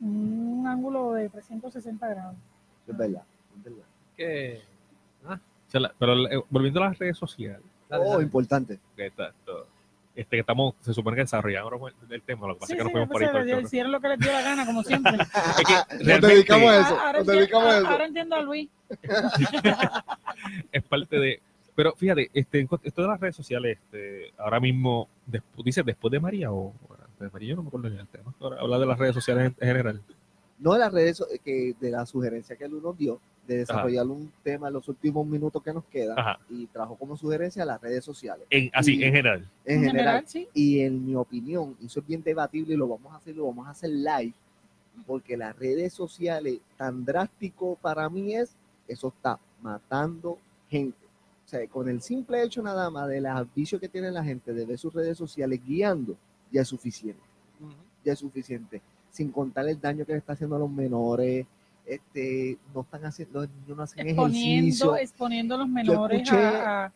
C: un ángulo de 360 grados.
F: Es verdad. Es verdad.
D: que
E: la- pero eh, volviendo a las redes sociales,
D: Dale,
F: Oh,
D: dale.
F: importante.
E: esto- este, que estamos, se supone que desarrollamos el, el tema, lo que pasa
C: Sí,
E: es que nos fuimos por ahí. el
C: hicieron lo que les dio la gana, como siempre.
E: Es que
F: Nos dedicamos a eso.
C: Ah, ahora,
F: Nos
C: entiendo,
F: dedicamos a eso.
C: ahora entiendo a Luis.
E: es parte de. Pero fíjate, este, esto de las redes sociales, este, ahora mismo, despu- dice después de María o antes de María, yo no me acuerdo ni del tema. Ahora, habla de las redes sociales en, en general.
F: No de las redes, so- que de la sugerencia que él nos dio, de desarrollar un tema en los últimos minutos que nos quedan,
E: Ajá.
F: y trajo como sugerencia las redes sociales.
E: En, así,
F: Y-
E: en general.
F: En,
C: En
F: general.
C: general, sí.
F: Y en mi opinión, eso es bien debatible y lo vamos a hacer, lo vamos a hacer live, porque las redes sociales tan drástico para mí es, eso está matando gente. O sea, con el simple hecho nada más de los vicios que tiene la gente de ver sus redes sociales guiando, ya es suficiente. Ya es suficiente. Sin contar el daño que le está haciendo a los menores, este, no están haciendo, los niños no hacen
C: Exponiendo,
F: ejercicio.
C: exponiendo a los menores
F: escuché-
C: a, a-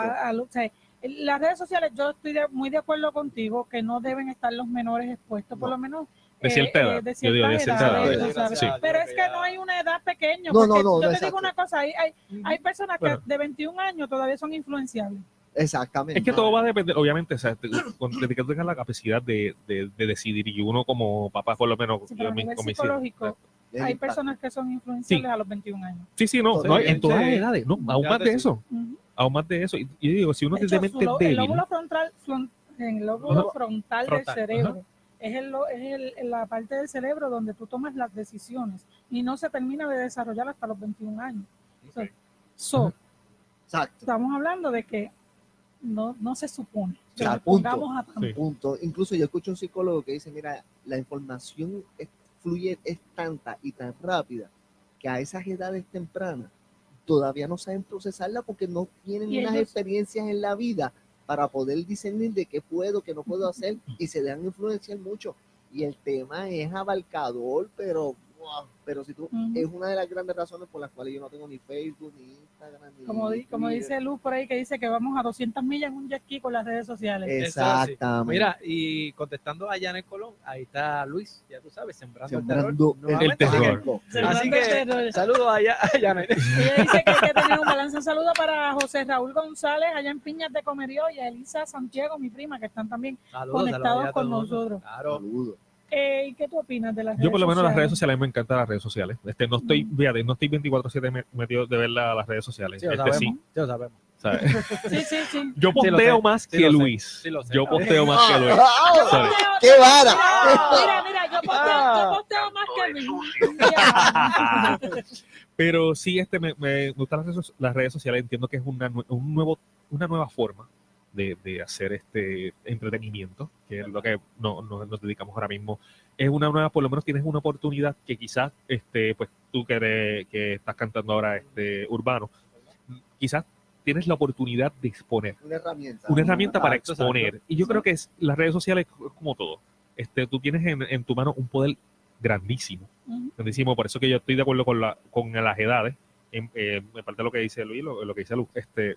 C: a- a lo- o sea, en las redes sociales, yo estoy de- muy de acuerdo contigo que no deben estar los menores expuestos, por lo menos
E: De
C: eh,
E: cierta
C: eh,
E: edad.
C: de
E: cierta
F: edad.
C: Pero es que no hay una edad pequeña.
F: No, no,
C: porque
F: no,
C: Yo
F: no,
C: te
F: exacto.
C: digo una cosa, hay, hay, hay personas que
E: Bueno.
C: de 21 años todavía son influenciables.
F: Exactamente.
E: Es que todo va a depender, obviamente, o sea, desde que tú tengas la capacidad de, de- de decidir, y uno como papá, por lo menos,
C: Sí, pero a nivel psicológico.
F: Es
C: hay
F: impacto.
C: personas que son influenciables a los 21 años.
E: Sí, sí, no,
F: Sí,
E: no, en
D: sí.
E: todas las edades, no, aún más de
D: sí.
E: eso,
C: Ujú.
E: aún más de eso. Y, yo digo, si uno
C: De
E: es
C: hecho,
E: de
C: su
E: mente
C: lo- el
E: débil,
C: lóbulo frontal, flon- el lóbulo
E: Ajá.
C: frontal,
D: Frontal,
C: del cerebro es, el, lo- es el- la parte del cerebro donde tú tomas las decisiones y no se termina de desarrollar hasta los 21 años. So, so,
F: Exacto.
C: estamos hablando de que no, no se supone
F: punto.
C: a
E: Sí.
F: punto. Incluso yo escucho un psicólogo que dice, mira, la información es- fluye, es tanta y tan rápida que a esas edades tempranas todavía no saben procesarla porque no tienen unas
C: ellos-
F: experiencias en la vida para poder discernir de qué puedo, qué no puedo hacer y se dejan influenciar mucho. Y el tema es abarcador, pero wow, pero si tú, es una de las grandes razones por las cuales yo no tengo ni Facebook, ni Instagram, ni
C: Como, di- como dice Luz por ahí, que dice que vamos a 200 millas en un jet ski con las redes sociales.
F: Exactamente.
D: Mira, y contestando a Janet Colón, ahí está Luis, ya tú sabes, sembrando,
F: Sembrando
D: el terror.
F: el
E: terror.
C: Sembrando
D: Así
C: el
D: que
C: terror.
D: saludos allá a Janet.
C: Ella dice que hay que tener un balance. Un saludo para José Raúl González, allá en Piñas de Comerío, y a Elisa Santiago, mi prima, que están también.
D: Saludos,
C: Conectados
D: saludos a
C: con nosotros.
D: Claro.
F: Saludos.
C: Eh, ¿y ¿Qué tú opinas de las redes
E: Yo por lo menos las redes
C: sociales?
E: sociales, a mí me encantan las redes sociales. Este, no estoy,
C: Mm.
E: fíjate, no estoy 24/7 me- metido de ver la- las redes sociales.
D: Sí, lo
E: Este,
D: sabemos.
E: sí,
D: Sí, lo sabemos.
E: ¿sabes?
C: Sí, sí, sí.
E: Yo posteo más que
D: sé.
E: Luis. Yo posteo más que Luis.
F: ¡Ah! ¡Qué vara!
C: Mira, mira, yo posteo,
D: Ah.
C: yo posteo más que Luis.
E: Pero sí, este, me, me gustan las redes, las redes sociales. Entiendo que es una, un nuevo, una nueva forma de, de hacer este entretenimiento, que es lo que no, no- nos dedicamos ahora mismo. Es una nueva, por lo menos tienes una oportunidad que quizás, este, pues tú que, eres- que estás cantando ahora este, urbano, quizás tienes la oportunidad de exponer.
F: Una herramienta.
E: una herramienta para
D: Exacto,
E: exponer.
D: exacto.
E: Y yo creo que es, las redes sociales es como todo. Este, tú tienes en, en tu mano un poder grandísimo.
C: Ujú.
E: grandísimo. Por eso que yo estoy de acuerdo con, la, con las edades. En, eh, me parte de lo que dice Luis, lo, lo que dice Luz. Este,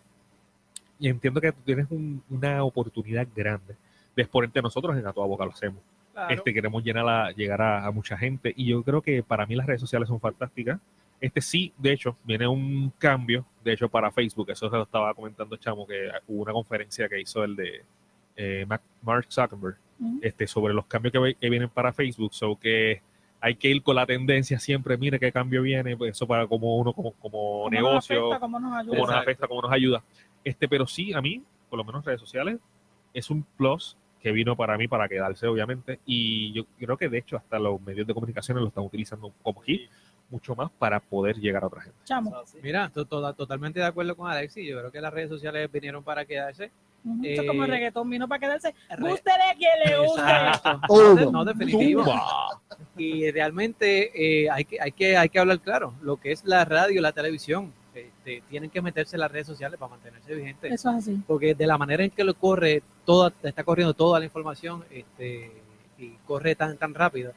E: y entiendo que tú tienes un- una oportunidad grande de exponerte a nosotros en A Toda Boca lo hacemos.
D: Claro.
E: Este, queremos llenar a, llegar a, a mucha gente y yo creo que para mí las redes sociales son fantásticas. Este sí, de hecho, viene un cambio, de hecho, para Facebook. Eso se lo estaba comentando Chamo, que hubo una conferencia que hizo el de eh, Mark Zuckerberg este, sobre los cambios que, vienen para Facebook. So que hay que ir con la tendencia siempre, mire qué cambio viene, pues eso para como uno, como, como
C: ¿Cómo nos
E: negocio,
C: afecta? ¿Cómo nos ayuda?
E: cómo nos afecta, cómo nos ayuda. Este, pero sí, a mí, por lo menos redes sociales, es un plus que vino para mí para quedarse, obviamente. Y yo creo que de hecho hasta los medios de comunicación lo están utilizando como aquí, mucho más para poder llegar a otra gente.
C: Chamo.
D: Mira, to- to- totalmente de acuerdo con Alexi. Yo creo que las redes sociales vinieron para quedarse.
C: Ujú. Eso es como el
D: Eh,
C: reggaetón vino para quedarse. Gústele a quien le guste.
F: Todo.
D: No, de- no, definitivo. Y realmente eh, hay, que, hay, que, hay que hablar claro. Lo que es la radio la televisión, este, tienen que meterse en las redes sociales para mantenerse vigentes.
C: Eso es así.
D: Porque de la manera en que lo corre, toda, está corriendo toda la información este, y corre tan, tan rápido,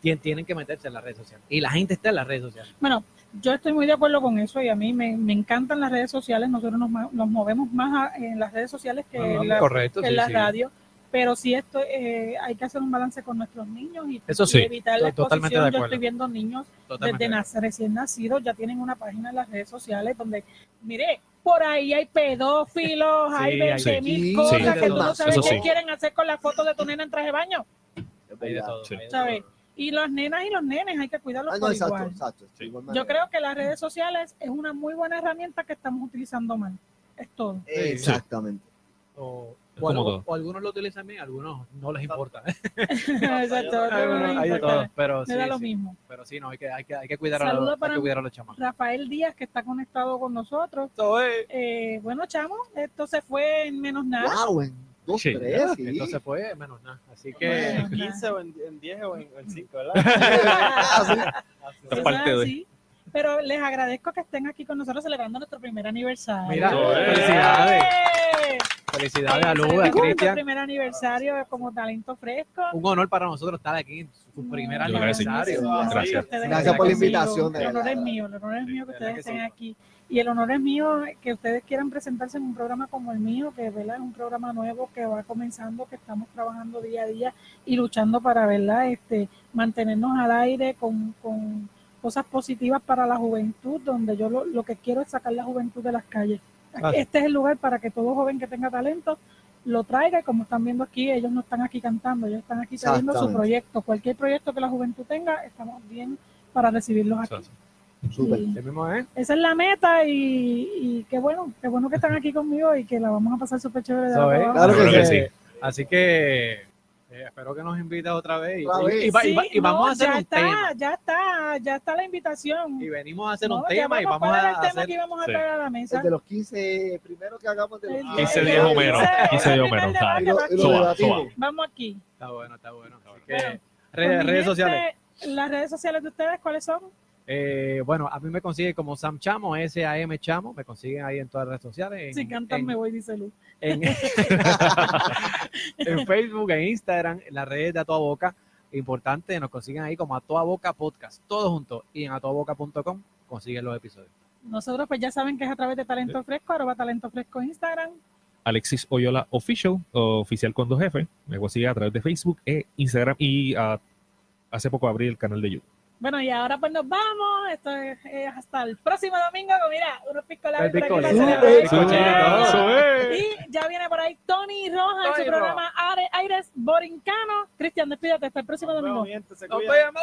D: tienen que meterse en las redes sociales. Y la gente está en las redes sociales.
C: Bueno, yo estoy muy de acuerdo con eso y a mí me, me encantan las redes sociales. Nosotros nos, nos movemos más a- en las redes sociales que en la,
D: Correcto,
C: que en la
D: sí.
C: radio. Pero sí esto eh, hay que hacer un balance con nuestros niños y,
D: Eso sí,
C: y evitar la
D: totalmente
C: exposición.
D: de
C: Yo estoy viendo niños
D: Totalmente
C: desde
D: de
C: nacer, recién nacidos, ya tienen una página en las redes sociales donde, mire, por ahí hay pedófilos, hay
D: Sí,
C: 20
D: hay-
C: mil
F: sí,
C: cosas
E: sí,
C: que tú no sabes
E: Eso
C: qué
E: sí.
C: quieren hacer con la foto de tu nena en traje de baño,
D: Hay de todo,
E: Sí.
D: hay de
C: ¿sabes?
D: todo.
C: Y las nenas y los nenes hay que cuidarlos
F: Ah, no,
C: por
F: exacto,
C: igual.
F: exacto. de
E: Sí.
F: igual
C: Yo creo que las redes sociales es una muy buena herramienta que estamos utilizando mal. Es todo.
F: Exactamente.
D: O, bueno,
E: todo.
D: o algunos lo utilizan bien, algunos no les importa.
C: Exacto.
D: Hay de todo, pero sí,
C: lo
D: sí.
C: mismo.
D: Pero sí, no, hay que, hay que, hay que cuidar, a los, hay que cuidar a los chamacos.
C: Rafael Díaz, que está conectado con nosotros. Eh, bueno, chamo, esto se fue en menos nada.
F: Wow, en dos,
E: Sí.
F: tres, sí.
D: Entonces fue menos nada. Así que
C: Bueno.
B: 15 o en, en 10 o en, en 5, ¿verdad?
F: Ah, sí.
E: Esta
C: Eso
E: parte
C: es
E: de-
C: así. Pero les agradezco que estén aquí con nosotros celebrando nuestro primer aniversario.
D: Mira,
E: ¡Eh!
D: felicidades. Felicidades a
C: Eh,
D: Luz, a
C: nuestro
D: Cristian.
C: primer aniversario como talento fresco.
D: Un honor para nosotros estar aquí en su primer
E: Yo que sí.
D: aniversario.
E: Gracias.
F: Gracias por la invitación,
C: El honor es mío, el honor es mío que
D: de
C: ustedes estén aquí. Y el honor es mío que ustedes quieran presentarse en un programa como el mío, que ¿verdad? es un programa nuevo que va comenzando, que estamos trabajando día a día y luchando para ¿verdad? Este, mantenernos al aire con, con cosas positivas para la juventud, donde yo lo, lo que quiero es sacar la juventud de las calles.
D: Ah.
C: Este es el lugar para que todo joven que tenga talento lo traiga y como están viendo aquí, ellos no están aquí cantando, ellos están aquí trayendo su proyecto. Cualquier proyecto que la juventud tenga, estamos bien para recibirlos aquí.
F: Súper.
D: Es.
C: esa es la meta y, y qué bueno, qué bueno que están aquí conmigo y que la vamos a pasar súper chévere. de
D: es.
C: abajo.
F: Claro que
D: sí. Así que eh, espero que nos invites otra vez. Y, vamos
C: no,
D: a hacer
C: ya
D: un
C: está,
D: tema.
C: Ya está, ya está la invitación.
D: Y venimos a hacer
C: No,
D: un tema y
C: vamos a
D: a
C: el tema
D: hacer.
C: que íbamos a
E: Sí.
C: traer a la mesa.
F: El de los 15 primero que hagamos de los
C: El
F: 15
E: 15
C: el
E: días o menos,
C: 15
E: 15 días o
C: primer
E: menos,
C: debate
E: dale.
F: Y lo,
C: va
F: y lo
E: Suba,
F: debatimos.
E: suba.
C: Vamos aquí.
D: Está bueno, está bueno. Así que,
C: Bueno,
D: redes,
C: Pues, mi
D: redes
C: gente,
D: sociales.
C: Las redes sociales de ustedes, ¿cuáles son?
D: Eh, bueno, a mí me consiguen como Sam Chamo, S-A-M Chamo. Me consiguen ahí en todas las redes sociales. En,
C: Si cantan
D: en-
C: me voy, dice Luz.
D: en, en Facebook, en Instagram, en las redes de A Toda Boca. Importante, nos consiguen ahí como A Toda Boca Podcast, todo junto. Y en atodaboca.com consiguen los episodios.
C: Nosotros pues ya saben que es a través de Talento Fresco, arroba Talento Fresco en Instagram.
E: Alexis Oyola Official, oficial con dos jefes. Me consigue a través de Facebook e Instagram y ah, hace poco abrí el canal de YouTube.
C: Bueno, y ahora pues nos vamos. Esto es, eh, hasta el próximo domingo. con, Mira, unos
E: es.
C: Y ya viene por ahí Tony Rojas en su programa Are- Aires Borincano. Cristian, despídete hasta el próximo domingo.
D: ¡Nos vemos!